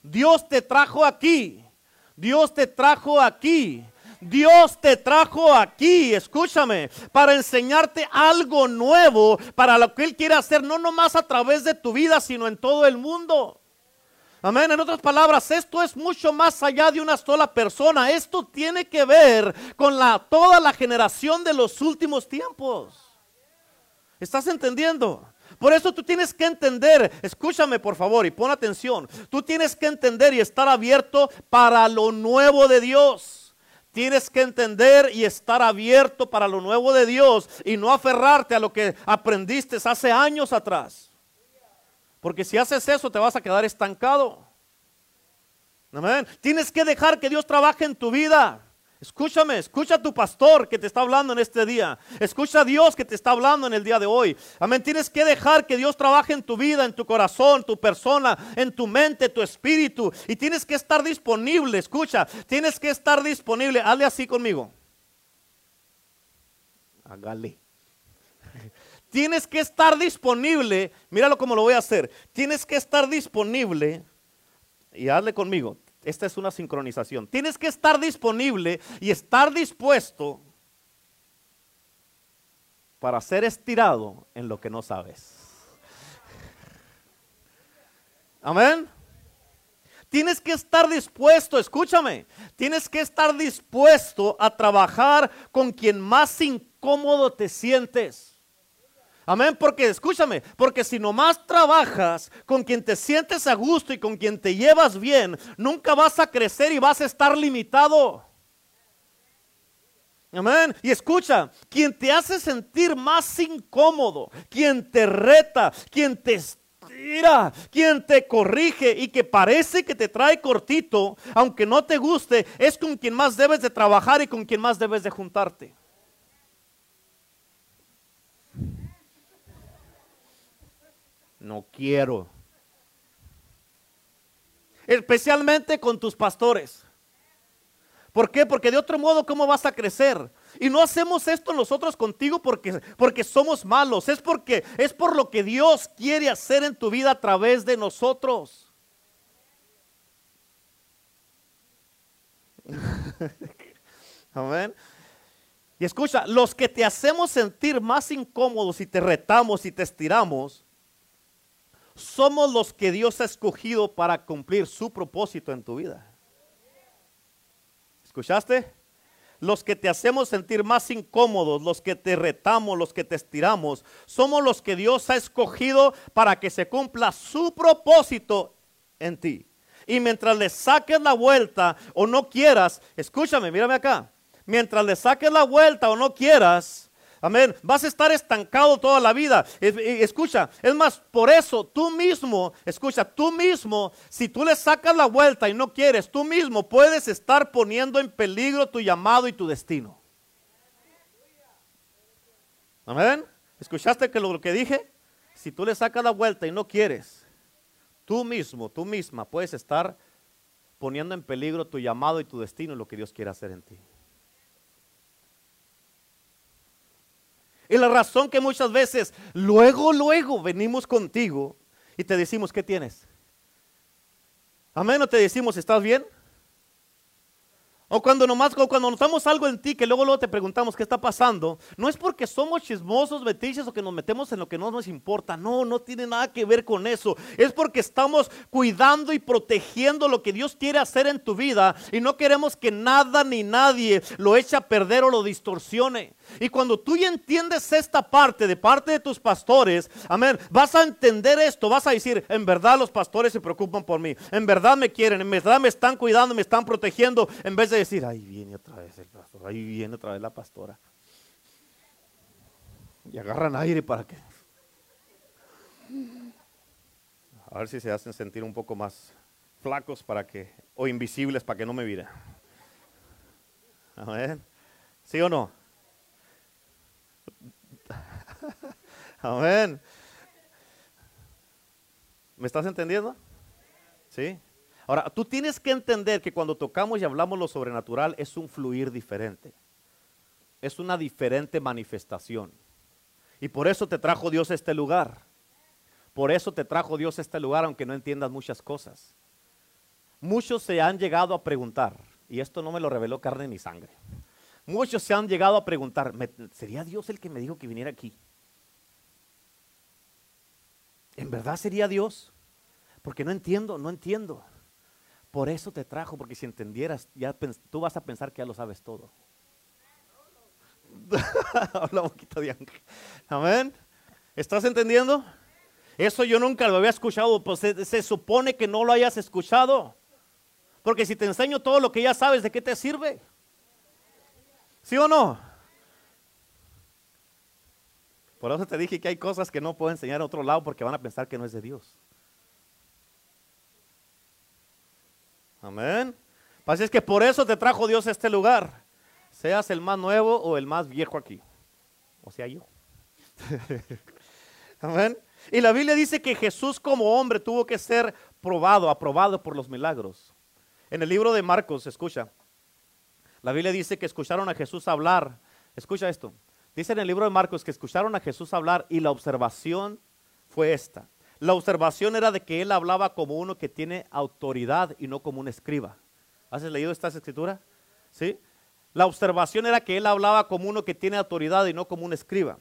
Dios te trajo aquí. Dios te trajo aquí. Dios te trajo aquí, escúchame, para enseñarte algo nuevo, para lo que Él quiere hacer, no nomás a través de tu vida, sino en todo el mundo. Amén. En otras palabras, esto es mucho más allá de una sola persona. Esto tiene que ver con toda la generación de los últimos tiempos. ¿Estás entendiendo? Por eso tú tienes que entender, escúchame por favor y pon atención, tú tienes que entender y estar abierto para lo nuevo de Dios. Tienes que entender y estar abierto para lo nuevo de Dios y no aferrarte a lo que aprendiste hace años atrás. Porque si haces eso te vas a quedar estancado. Amén. Tienes que dejar que Dios trabaje en tu vida. Escúchame, escucha a tu pastor que te está hablando en este día. Escucha a Dios que te está hablando en el día de hoy. Amén. Tienes que dejar que Dios trabaje en tu vida, en tu corazón, tu persona, en tu mente, tu espíritu. Y tienes que estar disponible. Escucha, tienes que estar disponible. Hazle así conmigo. Hágale. Tienes que estar disponible. Míralo cómo lo voy a hacer. Tienes que estar disponible y hazle conmigo. Esta es una sincronización. Tienes que estar disponible y estar dispuesto para ser estirado en lo que no sabes. Amén. Tienes que estar dispuesto, escúchame, tienes que estar dispuesto a trabajar con quien más incómodo te sientes. Amén, porque escúchame, porque si nomás trabajas con quien te sientes a gusto y con quien te llevas bien, nunca vas a crecer y vas a estar limitado. Amén. Y escucha, quien te hace sentir más incómodo, quien te reta, quien te estira, quien te corrige y que parece que te trae cortito, aunque no te guste, es con quien más debes de trabajar y con quien más debes de juntarte. No quiero. Especialmente con tus pastores. ¿Por qué? Porque de otro modo, ¿cómo vas a crecer? Y no hacemos esto nosotros contigo porque, porque somos malos. Es porque es por lo que Dios quiere hacer en tu vida a través de nosotros. Amén. Y escucha, los que te hacemos sentir más incómodos y te retamos y te estiramos, somos los que Dios ha escogido para cumplir su propósito en tu vida. ¿Escuchaste? Los que te hacemos sentir más incómodos, los que te retamos, los que te estiramos, somos los que Dios ha escogido para que se cumpla su propósito en ti. Y mientras le saques la vuelta o no quieras, escúchame, mírame acá. Mientras le saques la vuelta o no quieras, Amén. Vas a estar estancado toda la vida. Escucha, es más, por eso tú mismo, escucha, tú mismo, si tú le sacas la vuelta y no quieres, tú mismo puedes estar poniendo en peligro tu llamado y tu destino. Amén. ¿Escuchaste que lo que dije? Si tú le sacas la vuelta y no quieres, tú mismo, tú misma puedes estar poniendo en peligro tu llamado y tu destino y lo que Dios quiere hacer en ti. Y la razón que muchas veces, luego, luego venimos contigo y te decimos, ¿qué tienes? Amén, o te decimos, ¿estás bien? O cuando nomás, cuando notamos algo en ti que luego, luego te preguntamos qué está pasando, no es porque somos chismosos, metiches o que nos metemos en lo que no nos importa. No, no tiene nada que ver con eso. Es porque estamos cuidando y protegiendo lo que Dios quiere hacer en tu vida y no queremos que nada ni nadie lo eche a perder o lo distorsione. Y cuando tú ya entiendes esta parte de parte de tus pastores, amén, vas a entender esto, vas a decir, en verdad los pastores se preocupan por mí, en verdad me quieren, en verdad me están cuidando, me están protegiendo, en vez de decir, ahí viene otra vez el pastor, ahí viene otra vez la pastora. Y agarran aire para que... A ver si se hacen sentir un poco más flacos para que, o invisibles para que no me viera. Amén. ¿Sí o no? Amén. ¿Me estás entendiendo? ¿Sí? Ahora, tú tienes que entender que cuando tocamos y hablamos lo sobrenatural es un fluir diferente. Es una diferente manifestación. Y por eso te trajo Dios a este lugar. Por eso te trajo Dios a este lugar, aunque no entiendas muchas cosas. Muchos se han llegado a preguntar, y esto no me lo reveló carne ni sangre. Muchos se han llegado a preguntar, ¿sería Dios el que me dijo que viniera aquí? ¿En verdad sería Dios? Porque no entiendo, no entiendo. Por eso te trajo, porque si entendieras, ya tú vas a pensar que ya lo sabes todo. Habla un poquito de ángel. Amén. ¿Estás entendiendo? Eso yo nunca lo había escuchado, pues se, se, supone que no lo hayas escuchado. Porque si te enseño todo lo que ya sabes, ¿de qué te sirve? ¿Sí o no? Por eso te dije que hay cosas que no puedo enseñar a otro lado porque van a pensar que no es de Dios. Amén. Así es que por eso te trajo Dios a este lugar. Seas el más nuevo o el más viejo aquí. O sea, yo. Amén. Y la Biblia dice que Jesús como hombre tuvo que ser probado, aprobado por los milagros. En el libro de Marcos, escucha, la Biblia dice que escucharon a Jesús hablar. Escucha esto. Dice en el libro de Marcos que escucharon a Jesús hablar y la observación fue esta. La observación era de que él hablaba como uno que tiene autoridad y no como un escriba. ¿Has leído esta escritura? ¿Sí? La observación era que él hablaba como uno que tiene autoridad y no como un escriba.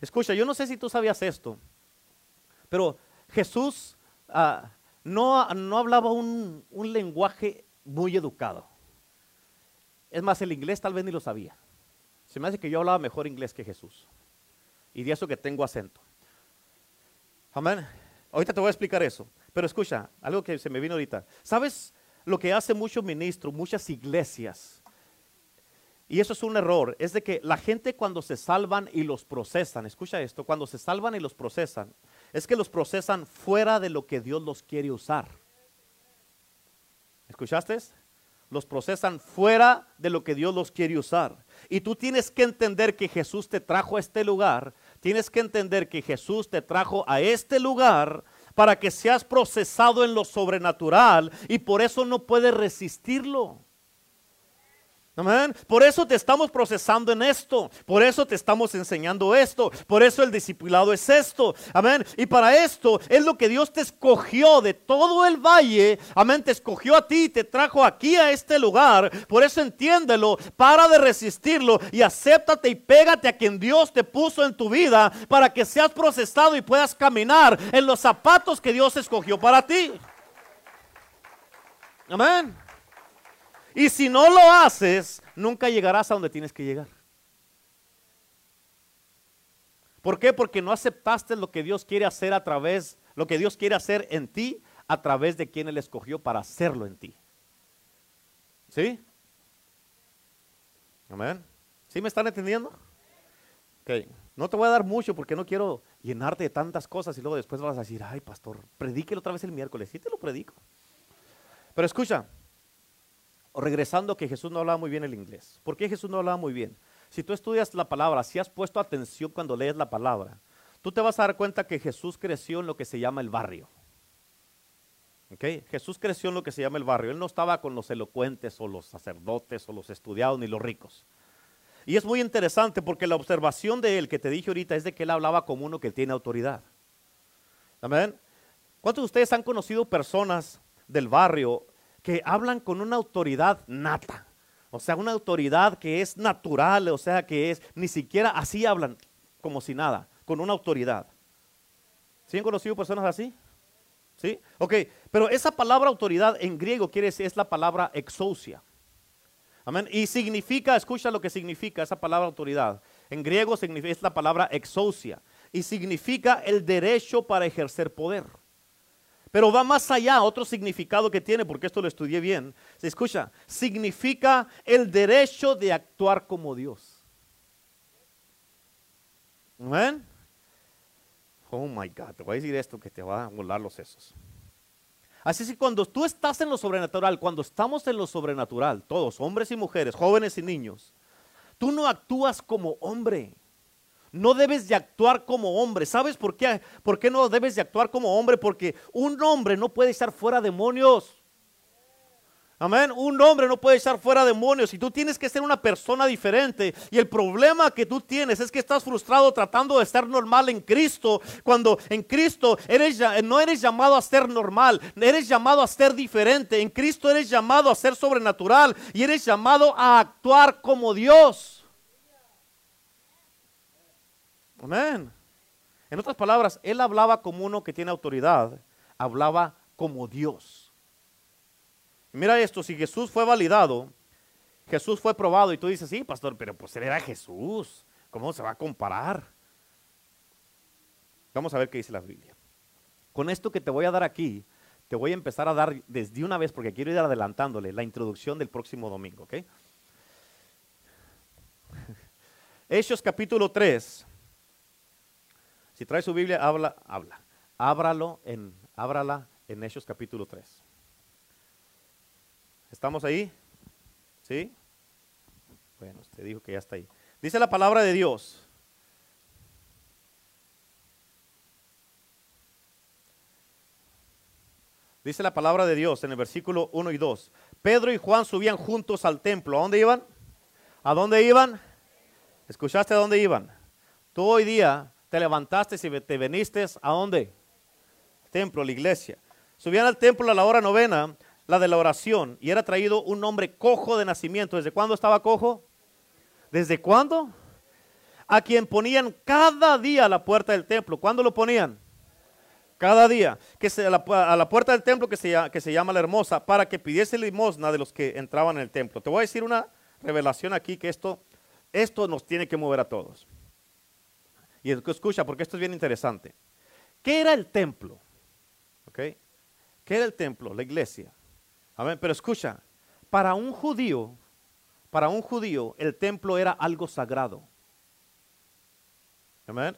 Escucha, yo no sé si tú sabías esto, pero Jesús ah, no, no, hablaba un, un lenguaje muy educado. Es más, el inglés tal vez ni lo sabía. Se me hace que yo hablaba mejor inglés que Jesús. Y de eso que tengo acento. Amén. Ahorita te voy a explicar eso. Pero escucha, algo que se me vino ahorita. ¿Sabes lo que hace muchos ministros, muchas iglesias? Y eso es un error. Es de que la gente cuando se salvan y los procesan, escucha esto, cuando se salvan y los procesan, es que los procesan fuera de lo que Dios los quiere usar. ¿Escuchaste? Los procesan fuera de lo que Dios los quiere usar. Y tú tienes que entender que Jesús te trajo a este lugar tienes que entender que Jesús te trajo a este lugar para que seas procesado en lo sobrenatural y por eso no puedes resistirlo. Amén. Por eso te estamos procesando en esto. Por eso te estamos enseñando esto. Por eso el discipulado es esto. Amén. Y para esto es lo que Dios te escogió de todo el valle. Amén. Te escogió a ti y te trajo aquí a este lugar. Por eso entiéndelo. Para de resistirlo y acéptate y pégate a quien Dios te puso en tu vida para que seas procesado y puedas caminar en los zapatos que Dios escogió para ti. Amén. Y si no lo haces, nunca llegarás a donde tienes que llegar. ¿Por qué? Porque no aceptaste lo que Dios quiere hacer a través, lo que Dios quiere hacer en ti a través de quien Él escogió para hacerlo en ti. ¿Sí? Amén. ¿Sí me están entendiendo? Ok. No te voy a dar mucho porque no quiero llenarte de tantas cosas y luego después vas a decir, ay pastor, predíquelo otra vez el miércoles. Sí te lo predico. Pero escucha, o regresando que Jesús no hablaba muy bien el inglés. ¿Por qué Jesús no hablaba muy bien? Si tú estudias la palabra, si has puesto atención cuando lees la palabra, tú te vas a dar cuenta que Jesús creció en lo que se llama el barrio. Jesús creció en lo que se llama el barrio. Él no estaba con los elocuentes o los sacerdotes o los estudiados ni los ricos. Y es muy interesante porque la observación de él que te dije ahorita es de que él hablaba como uno que tiene autoridad. Amén. ¿Cuántos de ustedes han conocido personas del barrio que hablan con una autoridad nata. O sea, una autoridad que es natural, o sea, que es, ni siquiera así hablan, como si nada, con una autoridad. ¿Sí han conocido personas así? ¿Sí? Ok, pero esa palabra autoridad en griego quiere decir, es la palabra exousia. Amén. Y significa, escucha lo que significa esa palabra autoridad. En griego es la palabra exousia. Y significa el derecho para ejercer poder. Pero va más allá, otro significado que tiene, porque esto lo estudié bien. Se escucha, significa el derecho de actuar como Dios. ¿Amén? Oh my God, te voy a decir esto que te va a volar los sesos. Así que cuando tú estás en lo sobrenatural, cuando estamos en lo sobrenatural, todos, hombres y mujeres, jóvenes y niños, tú no actúas como hombre. No debes de actuar como hombre. ¿Sabes por qué? ¿Por qué no debes de actuar como hombre? Porque un hombre no puede estar fuera demonios. Amén. Un hombre no puede estar fuera demonios y tú tienes que ser una persona diferente. Y el problema que tú tienes es que estás frustrado tratando de estar normal en Cristo. Cuando en Cristo eres, no eres llamado a ser normal, eres llamado a ser diferente. En Cristo eres llamado a ser sobrenatural y eres llamado a actuar como Dios. Amén. En otras palabras, él hablaba como uno que tiene autoridad, hablaba como Dios. mira esto, si Jesús fue validado, Jesús fue probado y tú dices, sí, pastor, pero pues él era Jesús, ¿cómo se va a comparar? Vamos a ver qué dice la Biblia. Con esto que te voy a dar aquí, te voy a empezar a dar desde una vez, porque quiero ir adelantándole, la introducción del próximo domingo, ¿ok? Hechos capítulo 3 si trae su Biblia, habla, habla. Ábralo en, ábrala en Hechos capítulo 3. ¿Estamos ahí? ¿Sí? Bueno, usted dijo que ya está ahí. Dice la palabra de Dios. Dice la palabra de Dios en el versículo 1 y 2. Pedro y Juan subían juntos al templo. ¿A dónde iban? ¿A dónde iban? ¿Escuchaste a dónde iban? Tú hoy día te levantaste y te viniste, ¿a dónde? templo, la iglesia. Subían al templo a la hora novena, la de la oración, y era traído un hombre cojo de nacimiento. ¿Desde cuándo estaba cojo? ¿Desde cuándo? A quien ponían cada día a la puerta del templo. ¿Cuándo lo ponían? Cada día. Que se, a, la, puerta del templo que se, que se llama la hermosa, para que pidiese limosna de los que entraban en el templo. Te voy a decir una revelación aquí que esto, esto nos tiene que mover a todos. Y escucha, porque esto es bien interesante. ¿Qué era el templo? ¿Ok? ¿Qué era el templo? La iglesia. Amén. Pero escucha, para un judío, para un judío, el templo era algo sagrado. Amén.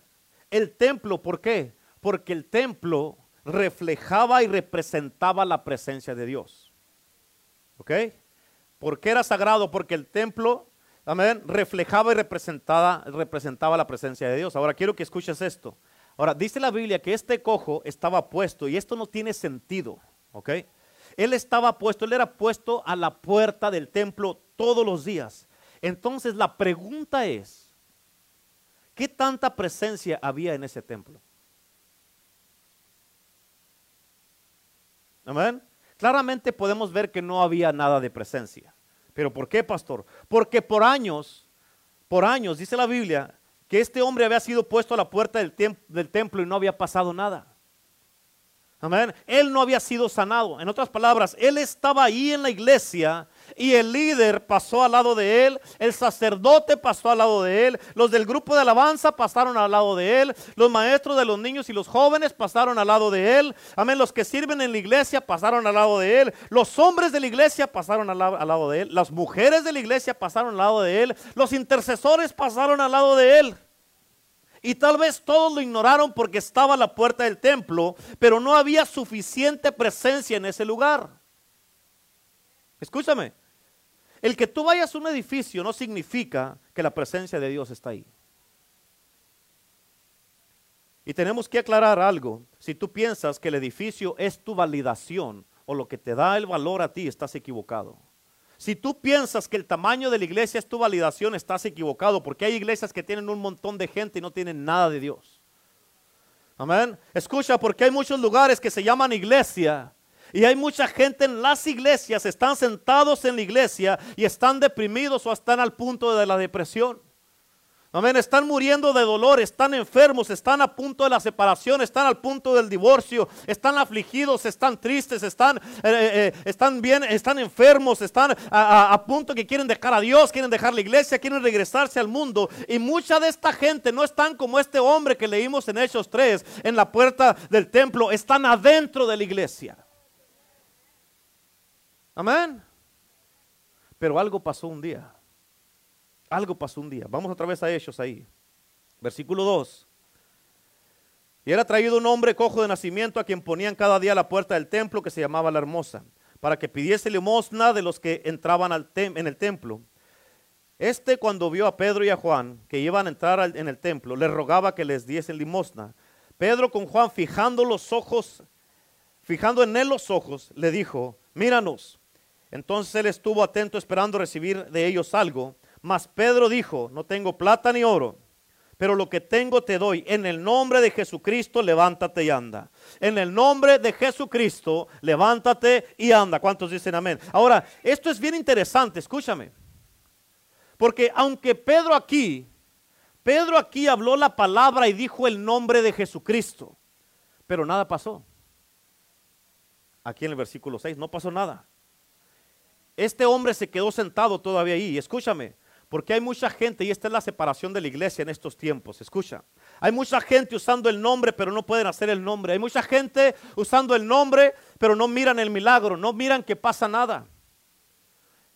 El templo, ¿por qué? Porque el templo reflejaba y representaba la presencia de Dios. ¿Ok? ¿Por qué era sagrado? Porque el templo, amén, reflejaba y representaba, representaba la presencia de Dios. Ahora quiero que escuches esto. Ahora, dice la Biblia que este cojo estaba puesto y esto no tiene sentido, ¿ok? Él estaba puesto, él era puesto a la puerta del templo todos los días. Entonces la pregunta es, ¿qué tanta presencia había en ese templo? Amén. Claramente podemos ver que no había nada de presencia. ¿Pero por qué, pastor? Porque por años, por años, dice la Biblia, que este hombre había sido puesto a la puerta del, templo y no había pasado nada. Amén. Él no había sido sanado. En otras palabras, él estaba ahí en la iglesia y el líder pasó al lado de él, el sacerdote pasó al lado de él, los del grupo de alabanza pasaron al lado de él, los maestros de los niños y los jóvenes pasaron al lado de él, amén, los que sirven en la iglesia pasaron al lado de él, los hombres de la iglesia pasaron al, al lado de él, las mujeres de la iglesia pasaron al lado de él, los intercesores pasaron al lado de él. Y tal vez todos lo ignoraron porque estaba a la puerta del templo, pero no había suficiente presencia en ese lugar. Escúchame, el que tú vayas a un edificio no significa que la presencia de Dios está ahí. Y tenemos que aclarar algo. Si tú piensas que el edificio es tu validación o lo que te da el valor a ti, estás equivocado. Si tú piensas que el tamaño de la iglesia es tu validación, estás equivocado, porque hay iglesias que tienen un montón de gente y no tienen nada de Dios. Amén. Escucha, porque hay muchos lugares que se llaman iglesia y hay mucha gente en las iglesias, están sentados en la iglesia y están deprimidos o están al punto de la depresión. Amén, están muriendo de dolor, están enfermos, están a punto de la separación, están al punto del divorcio, están afligidos, están tristes, están, eh, eh, eh, están bien, están enfermos, están a, a, punto que quieren dejar a Dios, quieren dejar la iglesia, quieren regresarse al mundo. Y mucha de esta gente no están como este hombre que leímos en Hechos 3, en la puerta del templo, están adentro de la iglesia. Amén. Pero algo pasó un día. Algo pasó un día. Vamos otra vez a ellos ahí. Versículo 2. Y era traído un hombre cojo de nacimiento a quien ponían cada día a la puerta del templo que se llamaba la hermosa, para que pidiese limosna de los que entraban en el templo. Este cuando vio a Pedro y a Juan que iban a entrar en el templo, le rogaba que les diesen limosna. Pedro con Juan fijando los ojos, fijando en él los ojos, le dijo, míranos. Entonces él estuvo atento esperando recibir de ellos algo. Mas Pedro dijo, no tengo plata ni oro, pero lo que tengo te doy. En el nombre de Jesucristo, levántate y anda. En el nombre de Jesucristo, levántate y anda. ¿Cuántos dicen amén? Ahora, esto es bien interesante, escúchame. Porque aunque Pedro aquí, Pedro aquí habló la palabra y dijo el nombre de Jesucristo, pero nada pasó. Aquí en el versículo 6, no pasó nada. Este hombre se quedó sentado todavía ahí. Escúchame, porque hay mucha gente, y esta es la separación de la iglesia en estos tiempos, escucha. Hay mucha gente usando el nombre, pero no pueden hacer el nombre. Hay mucha gente usando el nombre, pero no miran el milagro, no miran que pasa nada.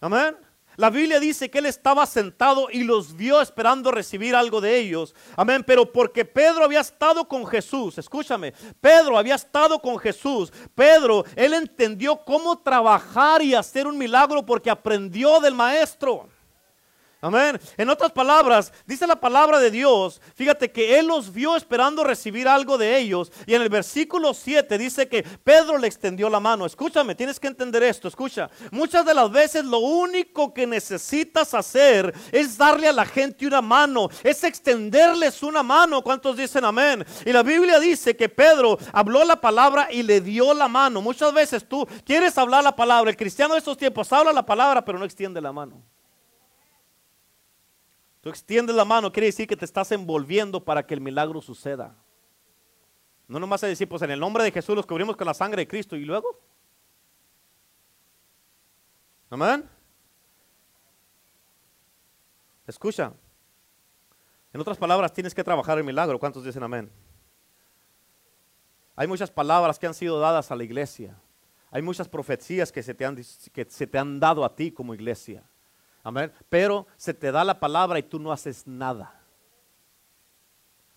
Amén. La Biblia dice que él estaba sentado y los vio esperando recibir algo de ellos. Amén. Pero porque Pedro había estado con Jesús, escúchame, Pedro había estado con Jesús. Pedro, él entendió cómo trabajar y hacer un milagro porque aprendió del maestro. Amén. En otras palabras, dice la palabra de Dios, fíjate que Él los vio esperando recibir algo de ellos. Y en el versículo 7 dice que Pedro le extendió la mano. Escúchame, tienes que entender esto, escucha. Muchas de las veces lo único que necesitas hacer es darle a la gente una mano, es extenderles una mano. ¿Cuántos dicen amén? Y la Biblia dice que Pedro habló la palabra y le dio la mano. Muchas veces tú quieres hablar la palabra. El cristiano de estos tiempos habla la palabra, pero no extiende la mano. Tú extiendes la mano, quiere decir que te estás envolviendo para que el milagro suceda. No nomás a decir, pues en el nombre de Jesús los cubrimos con la sangre de Cristo y luego. Amén. Escucha. En otras palabras, tienes que trabajar el milagro. ¿Cuántos dicen amén? Hay muchas palabras que han sido dadas a la iglesia. Hay muchas profecías que se te han, que se te han dado a ti como iglesia. Amén. Pero se te da la palabra y tú no haces nada.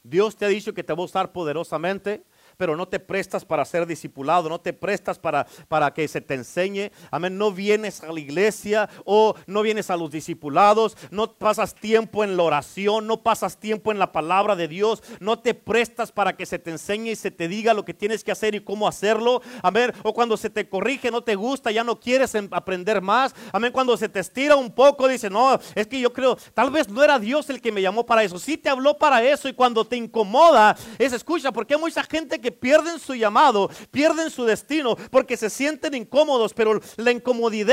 Dios te ha dicho que te va a usar poderosamente pero no te prestas para ser discipulado, no te prestas para, para que se te enseñe. Amén, no vienes a la iglesia o no vienes a los discipulados, no pasas tiempo en la oración, no pasas tiempo en la palabra de Dios, no te prestas para que se te enseñe y se te diga lo que tienes que hacer y cómo hacerlo. Amén, o cuando se te corrige, no te gusta, ya no quieres aprender más. Amén, cuando se te estira un poco, dice, no, es que yo creo, tal vez no era Dios el que me llamó para eso, sí te habló para eso y cuando te incomoda, es escucha, porque hay mucha gente que pierden su llamado, pierden su destino, porque se sienten incómodos, pero la incomodidad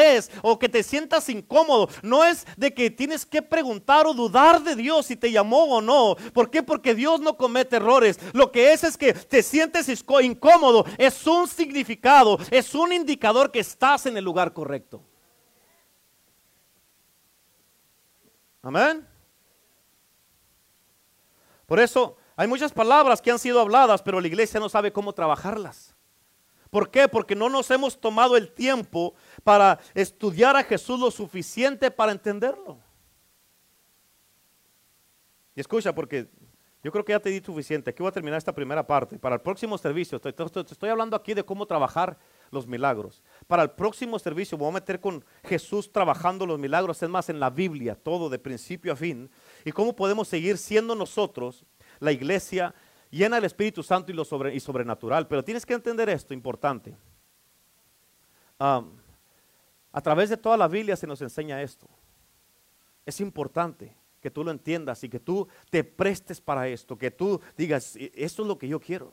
o que te sientas incómodo no es de que tienes que preguntar o dudar de Dios si te llamó o no. ¿Por qué? Porque Dios no comete errores. Lo que es es que te sientes incómodo, es un significado, es un indicador que estás en el lugar correcto. Amén. Por eso hay muchas palabras que han sido habladas, pero la iglesia no sabe cómo trabajarlas. ¿Por qué? Porque no nos hemos tomado el tiempo para estudiar a Jesús lo suficiente para entenderlo. Y escucha, porque yo creo que ya te di suficiente. Aquí voy a terminar esta primera parte. Para el próximo servicio, te estoy, hablando aquí de cómo trabajar los milagros. Para el próximo servicio voy a meter con Jesús trabajando los milagros, es más, en la Biblia, todo de principio a fin. Y cómo podemos seguir siendo nosotros la iglesia llena del Espíritu Santo y, lo sobre, y sobrenatural. Pero tienes que entender esto, importante. a través de toda la Biblia se nos enseña esto. Es importante que tú lo entiendas y que tú te prestes para esto, que tú digas, e, esto es lo que yo quiero.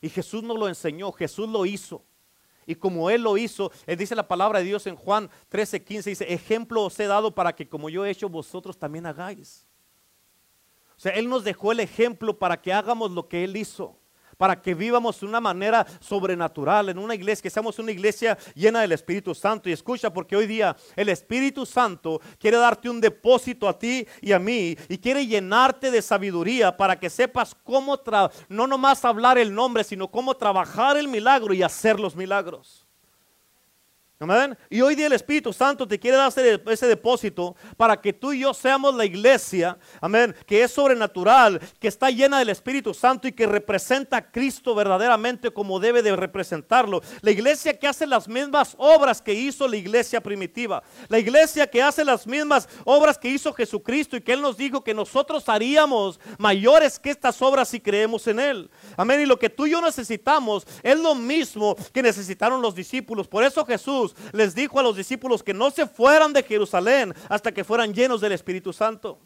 Y Jesús nos lo enseñó, Jesús lo hizo. Y como Él lo hizo, Él dice la palabra de Dios en Juan 13, 15, dice, ejemplo os he dado para que como yo he hecho, vosotros también hagáis. Él nos dejó el ejemplo para que hagamos lo que Él hizo para que vivamos de una manera sobrenatural en una iglesia, que seamos una iglesia llena del Espíritu Santo. Y escucha, porque hoy día el Espíritu Santo quiere darte un depósito a ti y a mí y quiere llenarte de sabiduría para que sepas cómo, no nomás hablar el nombre, sino cómo trabajar el milagro y hacer los milagros. Y hoy día el Espíritu Santo te quiere dar ese, depósito para que tú y yo seamos la iglesia, amén, que es sobrenatural, que está llena del Espíritu Santo y que representa a Cristo verdaderamente como debe de representarlo. La iglesia que hace las mismas obras que hizo la iglesia primitiva. La iglesia que hace las mismas obras que hizo Jesucristo y que Él nos dijo que nosotros haríamos mayores que estas obras si creemos en Él. Amén. Y lo que tú y yo necesitamos es lo mismo que necesitaron los discípulos. Por eso Jesús les dijo a los discípulos que no se fueran de Jerusalén hasta que fueran llenos del Espíritu Santo.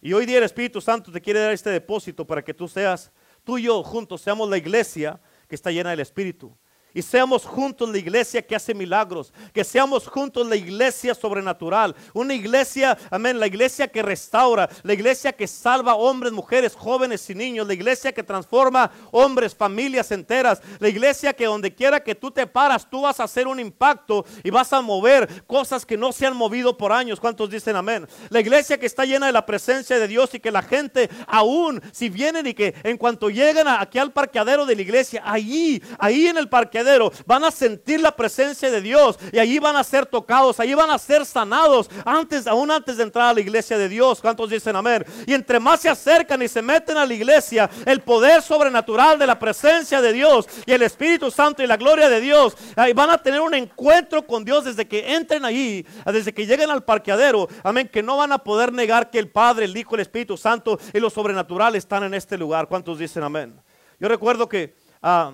Y hoy día el Espíritu Santo te quiere dar este depósito para que tú seas, tú y yo juntos, seamos la iglesia que está llena del Espíritu. Y seamos juntos la iglesia que hace milagros. Que seamos juntos la iglesia sobrenatural. Una iglesia, amén, la iglesia que restaura. La iglesia que salva hombres, mujeres, jóvenes y niños. La iglesia que transforma hombres, familias enteras. La iglesia que donde quiera que tú te paras, tú vas a hacer un impacto y vas a mover cosas que no se han movido por años. ¿Cuántos dicen amén? La iglesia que está llena de la presencia de Dios y que la gente aún, si vienen y que en cuanto llegan aquí al parqueadero de la iglesia, ahí, ahí en el parqueadero, van a sentir la presencia de Dios y allí van a ser tocados, allí van a ser sanados antes, aún antes de entrar a la iglesia de Dios. ¿Cuántos dicen amén? Y entre más se acercan y se meten a la iglesia, el poder sobrenatural de la presencia de Dios y el Espíritu Santo y la gloria de Dios, ahí van a tener un encuentro con Dios desde que entren allí, desde que lleguen al parqueadero. Amén, que no van a poder negar que el Padre, el Hijo, el Espíritu Santo y lo sobrenatural están en este lugar. ¿Cuántos dicen amén? Yo recuerdo que ah,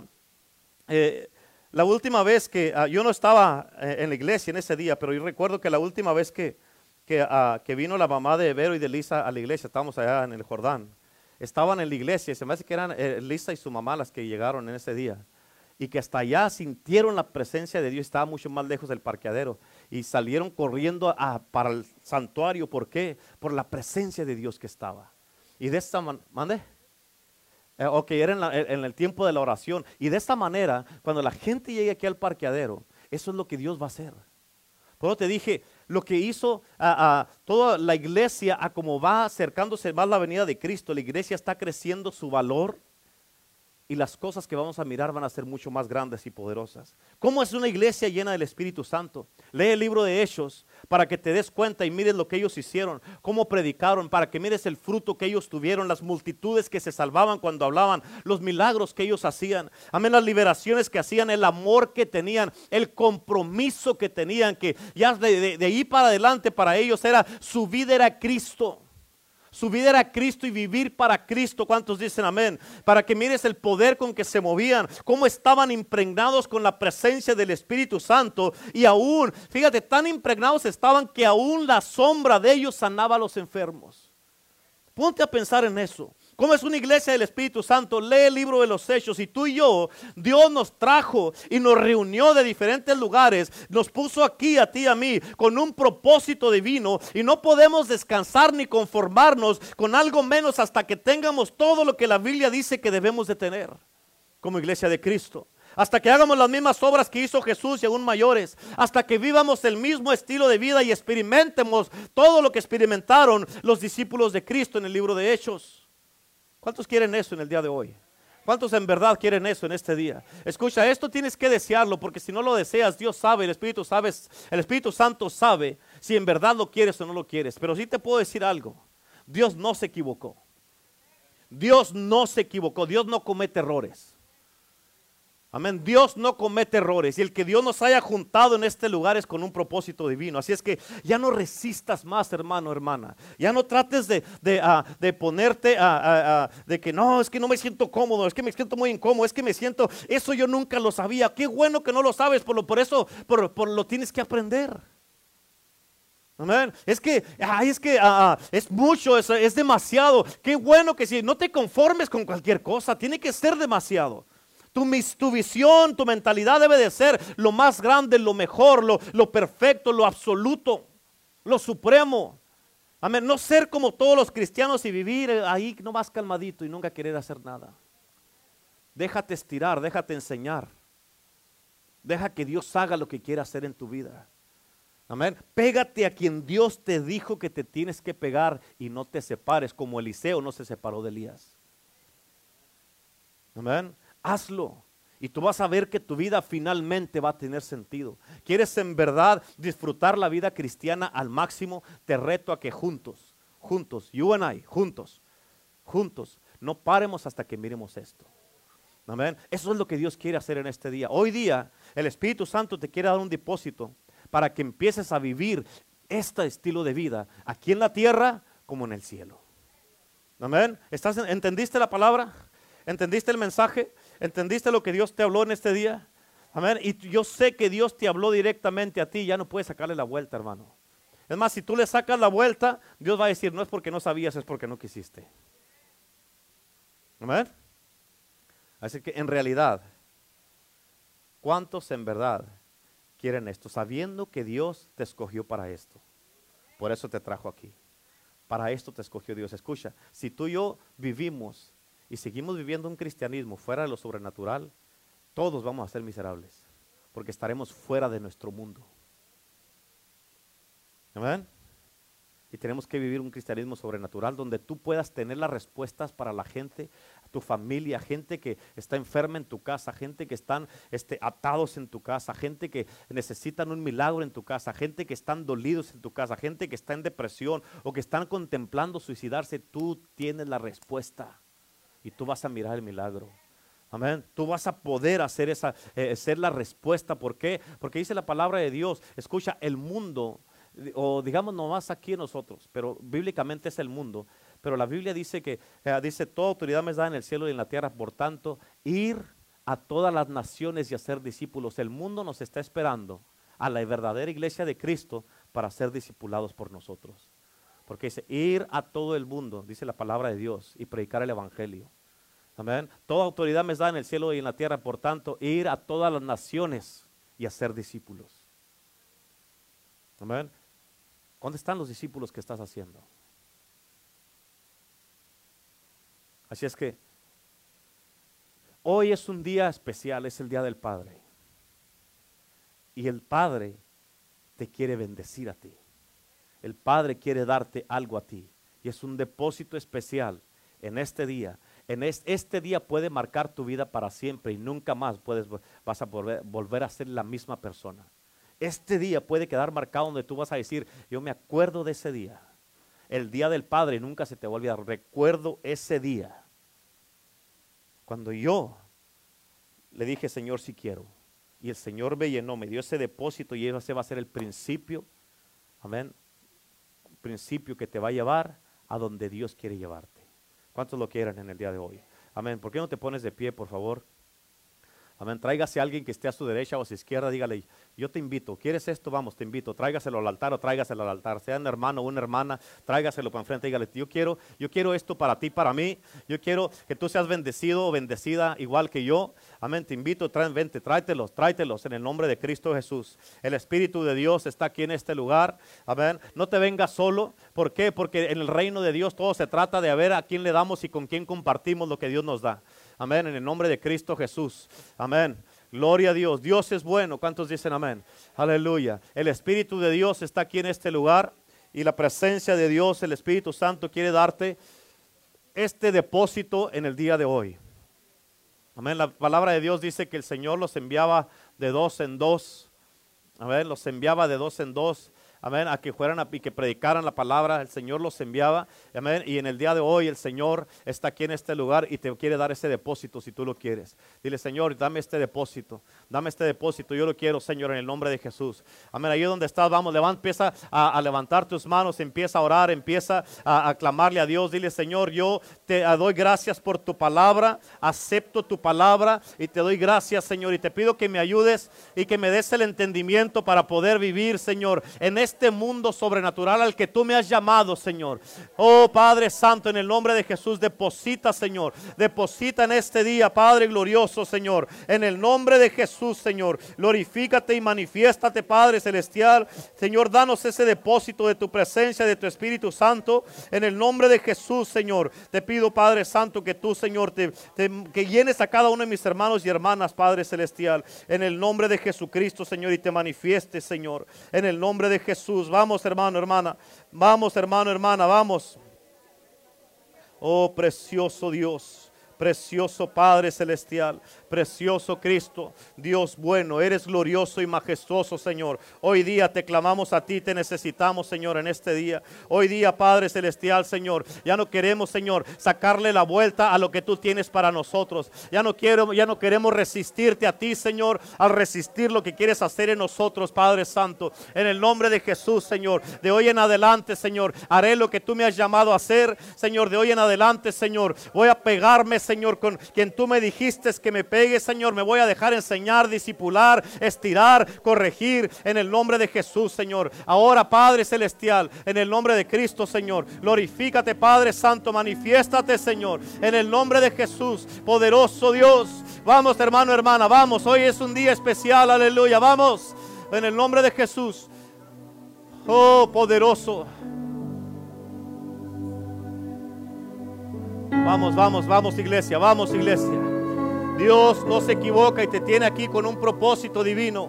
eh, la última vez que ah, yo no estaba eh, en la iglesia en ese día, pero yo recuerdo que la última vez que, ah, que, vino la mamá de Vero y de Lisa a la iglesia, estábamos allá en el Jordán, estaban en la iglesia, se me hace que eran eh, Lisa y su mamá las que llegaron en ese día, y que hasta allá sintieron la presencia de Dios, estaba mucho más lejos del parqueadero, y salieron corriendo para el santuario, ¿por qué? Por la presencia de Dios que estaba. Y de esta manera, Eh, ok, era en, el tiempo de la oración. Y de esta manera, cuando la gente llegue aquí al parqueadero, eso es lo que Dios va a hacer. Por eso te dije, lo que hizo a, toda la iglesia, a como va acercándose más la venida de Cristo, la iglesia está creciendo su valor y las cosas que vamos a mirar van a ser mucho más grandes y poderosas. ¿Cómo es una iglesia llena del Espíritu Santo? Lee el libro de Hechos para que te des cuenta y mires lo que ellos hicieron, cómo predicaron, para que mires el fruto que ellos tuvieron, las multitudes que se salvaban cuando hablaban, los milagros que ellos hacían, amén, las liberaciones que hacían, el amor que tenían, el compromiso que tenían, que ya de, de ahí para adelante para ellos era su vida era Cristo. Su vida era Cristo y vivir para Cristo. ¿Cuántos dicen amén? Para que mires el poder con que se movían, cómo estaban impregnados con la presencia del Espíritu Santo. Y aún, fíjate, tan impregnados estaban que aún la sombra de ellos sanaba a los enfermos. Ponte a pensar en eso. ¿Cómo es una iglesia del Espíritu Santo? Lee el libro de los Hechos y tú y yo, Dios nos trajo y nos reunió de diferentes lugares, nos puso aquí a ti y a mí con un propósito divino y no podemos descansar ni conformarnos con algo menos hasta que tengamos todo lo que la Biblia dice que debemos de tener como iglesia de Cristo. Hasta que hagamos las mismas obras que hizo Jesús y aún mayores. Hasta que vivamos el mismo estilo de vida y experimentemos todo lo que experimentaron los discípulos de Cristo en el libro de Hechos. ¿Cuántos quieren eso en el día de hoy? ¿Cuántos en verdad quieren eso en este día? Escucha, esto tienes que desearlo porque si no lo deseas, Dios sabe, el Espíritu sabe, el Espíritu Santo sabe si en verdad lo quieres o no lo quieres. Pero sí te puedo decir algo. Dios no se equivocó. Dios no se equivocó. Dios no comete errores. Amén. Dios no comete errores y el que Dios nos haya juntado en este lugar es con un propósito divino. Así es que ya no resistas más, hermano, hermana. Ya no trates de, de, ah, ponerte a, de que no, es que no me siento cómodo, es que me siento muy incómodo, es que me siento, eso yo nunca lo sabía. Qué bueno que no lo sabes, por, lo, por eso por, lo tienes que aprender. Amén. Es que, ay, es que ah, ah, es mucho, es, es demasiado. Qué bueno que si no te conformes con cualquier cosa, tiene que ser demasiado. Tu, visión, tu mentalidad debe de ser lo más grande, lo mejor, lo, perfecto, lo absoluto, lo supremo. Amén. No ser como todos los cristianos y vivir ahí no más calmadito y nunca querer hacer nada. Déjate estirar, déjate enseñar. Deja que Dios haga lo que quiera hacer en tu vida. Amén. Pégate a quien Dios te dijo que te tienes que pegar y no te separes, como Eliseo no se separó de Elías. Amén hazlo. Y tú vas a ver que tu vida finalmente va a tener sentido. ¿Quieres en verdad disfrutar la vida cristiana al máximo? Te reto a que juntos, juntos, you and I, juntos, juntos, no paremos hasta que miremos esto. Amén. Eso es lo que Dios quiere hacer en este día. Hoy día el Espíritu Santo te quiere dar un depósito para que empieces a vivir este estilo de vida aquí en la tierra como en el cielo. Amén. ¿Estás, ¿Entendiste la palabra? ¿Entendiste el mensaje? ¿Entendiste lo que Dios te habló en este día? Amén. Y yo sé que Dios te habló directamente a ti, ya no puedes sacarle la vuelta, hermano. Es más, si tú le sacas la vuelta, Dios va a decir, no es porque no sabías, es porque no quisiste. Amén. Así que en realidad, ¿cuántos en verdad quieren esto? Sabiendo que Dios te escogió para esto. Por eso te trajo aquí. Para esto te escogió Dios. Escucha, si tú y yo vivimos y seguimos viviendo un cristianismo fuera de lo sobrenatural, todos vamos a ser miserables, porque estaremos fuera de nuestro mundo. ¿Amén? Y tenemos que vivir un cristianismo sobrenatural donde tú puedas tener las respuestas para la gente, tu familia, gente que está enferma en tu casa, gente que están este, atados en tu casa, gente que necesitan un milagro en tu casa, gente que están dolidos en tu casa, gente que está en depresión o que están contemplando suicidarse, tú tienes la respuesta y tú vas a mirar el milagro. Amén. Tú vas a poder hacer esa, eh, ser la respuesta. ¿Por qué? Porque dice la palabra de Dios. Escucha, el mundo, o digamos nomás aquí nosotros, pero bíblicamente es el mundo. Pero la Biblia dice que, eh, dice, toda autoridad me da en el cielo y en la tierra. Por tanto, ir a todas las naciones y hacer discípulos. El mundo nos está esperando a la verdadera iglesia de Cristo para ser discipulados por nosotros. Porque dice, ir a todo el mundo, dice la palabra de Dios, y predicar el Evangelio. Amén. Toda autoridad me da en el cielo y en la tierra, por tanto, ir a todas las naciones y hacer discípulos. Amén. ¿Dónde están los discípulos que estás haciendo? Así es que hoy es un día especial, es el día del Padre. Y el Padre te quiere bendecir a ti. El Padre quiere darte algo a ti. Y es un depósito especial en este día en este día puede marcar tu vida para siempre y nunca más puedes, vas a volver, volver a ser la misma persona. Este día puede quedar marcado donde tú vas a decir, yo me acuerdo de ese día. El día del Padre nunca se te va a olvidar. Recuerdo ese día. Cuando yo le dije, Señor, si quiero. Y el Señor me llenó, me dio ese depósito y ese va a ser el principio. Amén. Principio que te va a llevar a donde Dios quiere llevarte. ¿Cuántos lo quieren en el día de hoy? Amén. ¿Por qué no te pones de pie, por favor? Amén. Tráigase a alguien que esté a su derecha o a su izquierda, dígale, yo te invito, ¿quieres esto? Vamos, te invito, tráigaselo al altar o tráigaselo al altar, sea un hermano o una hermana, tráigaselo para enfrente, dígale, yo quiero, yo quiero esto para ti, para mí, yo quiero que tú seas bendecido o bendecida igual que yo, amén, te invito, traen, vente, tráetelos, tráetelos en el nombre de Cristo Jesús. El Espíritu de Dios está aquí en este lugar, amén, no te vengas solo, ¿por qué? Porque en el reino de Dios todo se trata de ver a quién le damos y con quién compartimos lo que Dios nos da. Amén, en el nombre de Cristo Jesús. Amén. Gloria a Dios. Dios es bueno. ¿Cuántos dicen amén? Aleluya. El Espíritu de Dios está aquí en este lugar y la presencia de Dios, el Espíritu Santo, quiere darte este depósito en el día de hoy. Amén. La palabra de Dios dice que el Señor los enviaba de dos en dos. Amén. Los enviaba de dos en dos amén, a que fueran a, y que predicaran la palabra, el Señor los enviaba, amén, y en el día de hoy el Señor está aquí en este lugar y te quiere dar ese depósito si tú lo quieres. Dile, Señor, dame este depósito, dame este depósito, yo lo quiero, Señor, en el nombre de Jesús. Amén, ahí donde estás, vamos, levanta, empieza a, levantar tus manos, empieza a orar, empieza a, a clamarle a Dios, dile, Señor, yo te doy gracias por tu palabra, acepto tu palabra y te doy gracias, Señor, y te pido que me ayudes y que me des el entendimiento para poder vivir, Señor, en este este mundo sobrenatural al que tú me has llamado, Señor. Oh Padre Santo, en el nombre de Jesús, deposita, Señor. Deposita en este día, Padre glorioso, Señor. En el nombre de Jesús, Señor. Glorifícate y manifiéstate, Padre Celestial. Señor, danos ese depósito de tu presencia, de tu Espíritu Santo. En el nombre de Jesús, Señor. Te pido, Padre Santo, que tú, Señor, te, que llenes a cada uno de mis hermanos y hermanas, Padre Celestial. En el nombre de Jesucristo, Señor, y te manifiestes, Señor. En el nombre de Jesús. Vamos, hermano, hermana. Vamos, hermano, hermana, vamos. Oh, precioso Dios. Precioso Padre Celestial, precioso Cristo, Dios bueno, eres glorioso y majestuoso, Señor. Hoy día te clamamos a ti, te necesitamos, Señor, en este día. Hoy día, Padre Celestial, Señor, ya no queremos, Señor, sacarle la vuelta a lo que tú tienes para nosotros. Ya no quiero, ya no queremos resistirte a ti, Señor, al resistir lo que quieres hacer en nosotros, Padre Santo. En el nombre de Jesús, Señor, de hoy en adelante, Señor, haré lo que tú me has llamado a hacer, Señor, de hoy en adelante, Señor. Voy a pegarme, Señor, con quien tú me dijiste que me pegue, Señor. Me voy a dejar enseñar, disipular, estirar, corregir en el nombre de Jesús, Señor. Ahora, Padre Celestial, en el nombre de Cristo, Señor. Glorifícate, Padre Santo. Manifiéstate, Señor. En el nombre de Jesús, poderoso Dios. Vamos, hermano, hermana, vamos. Hoy es un día especial, aleluya. Vamos, en el nombre de Jesús. Oh, poderoso. Vamos, vamos, vamos iglesia, vamos iglesia. Dios no se equivoca y te tiene aquí con un propósito divino.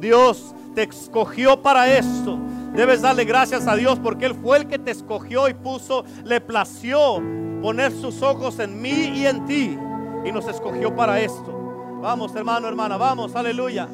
Dios te escogió para esto. Debes darle gracias a Dios porque Él fue el que te escogió y puso, le plació poner sus ojos en mí y en ti. Y nos escogió para esto. Vamos, hermano, hermana, vamos, aleluya.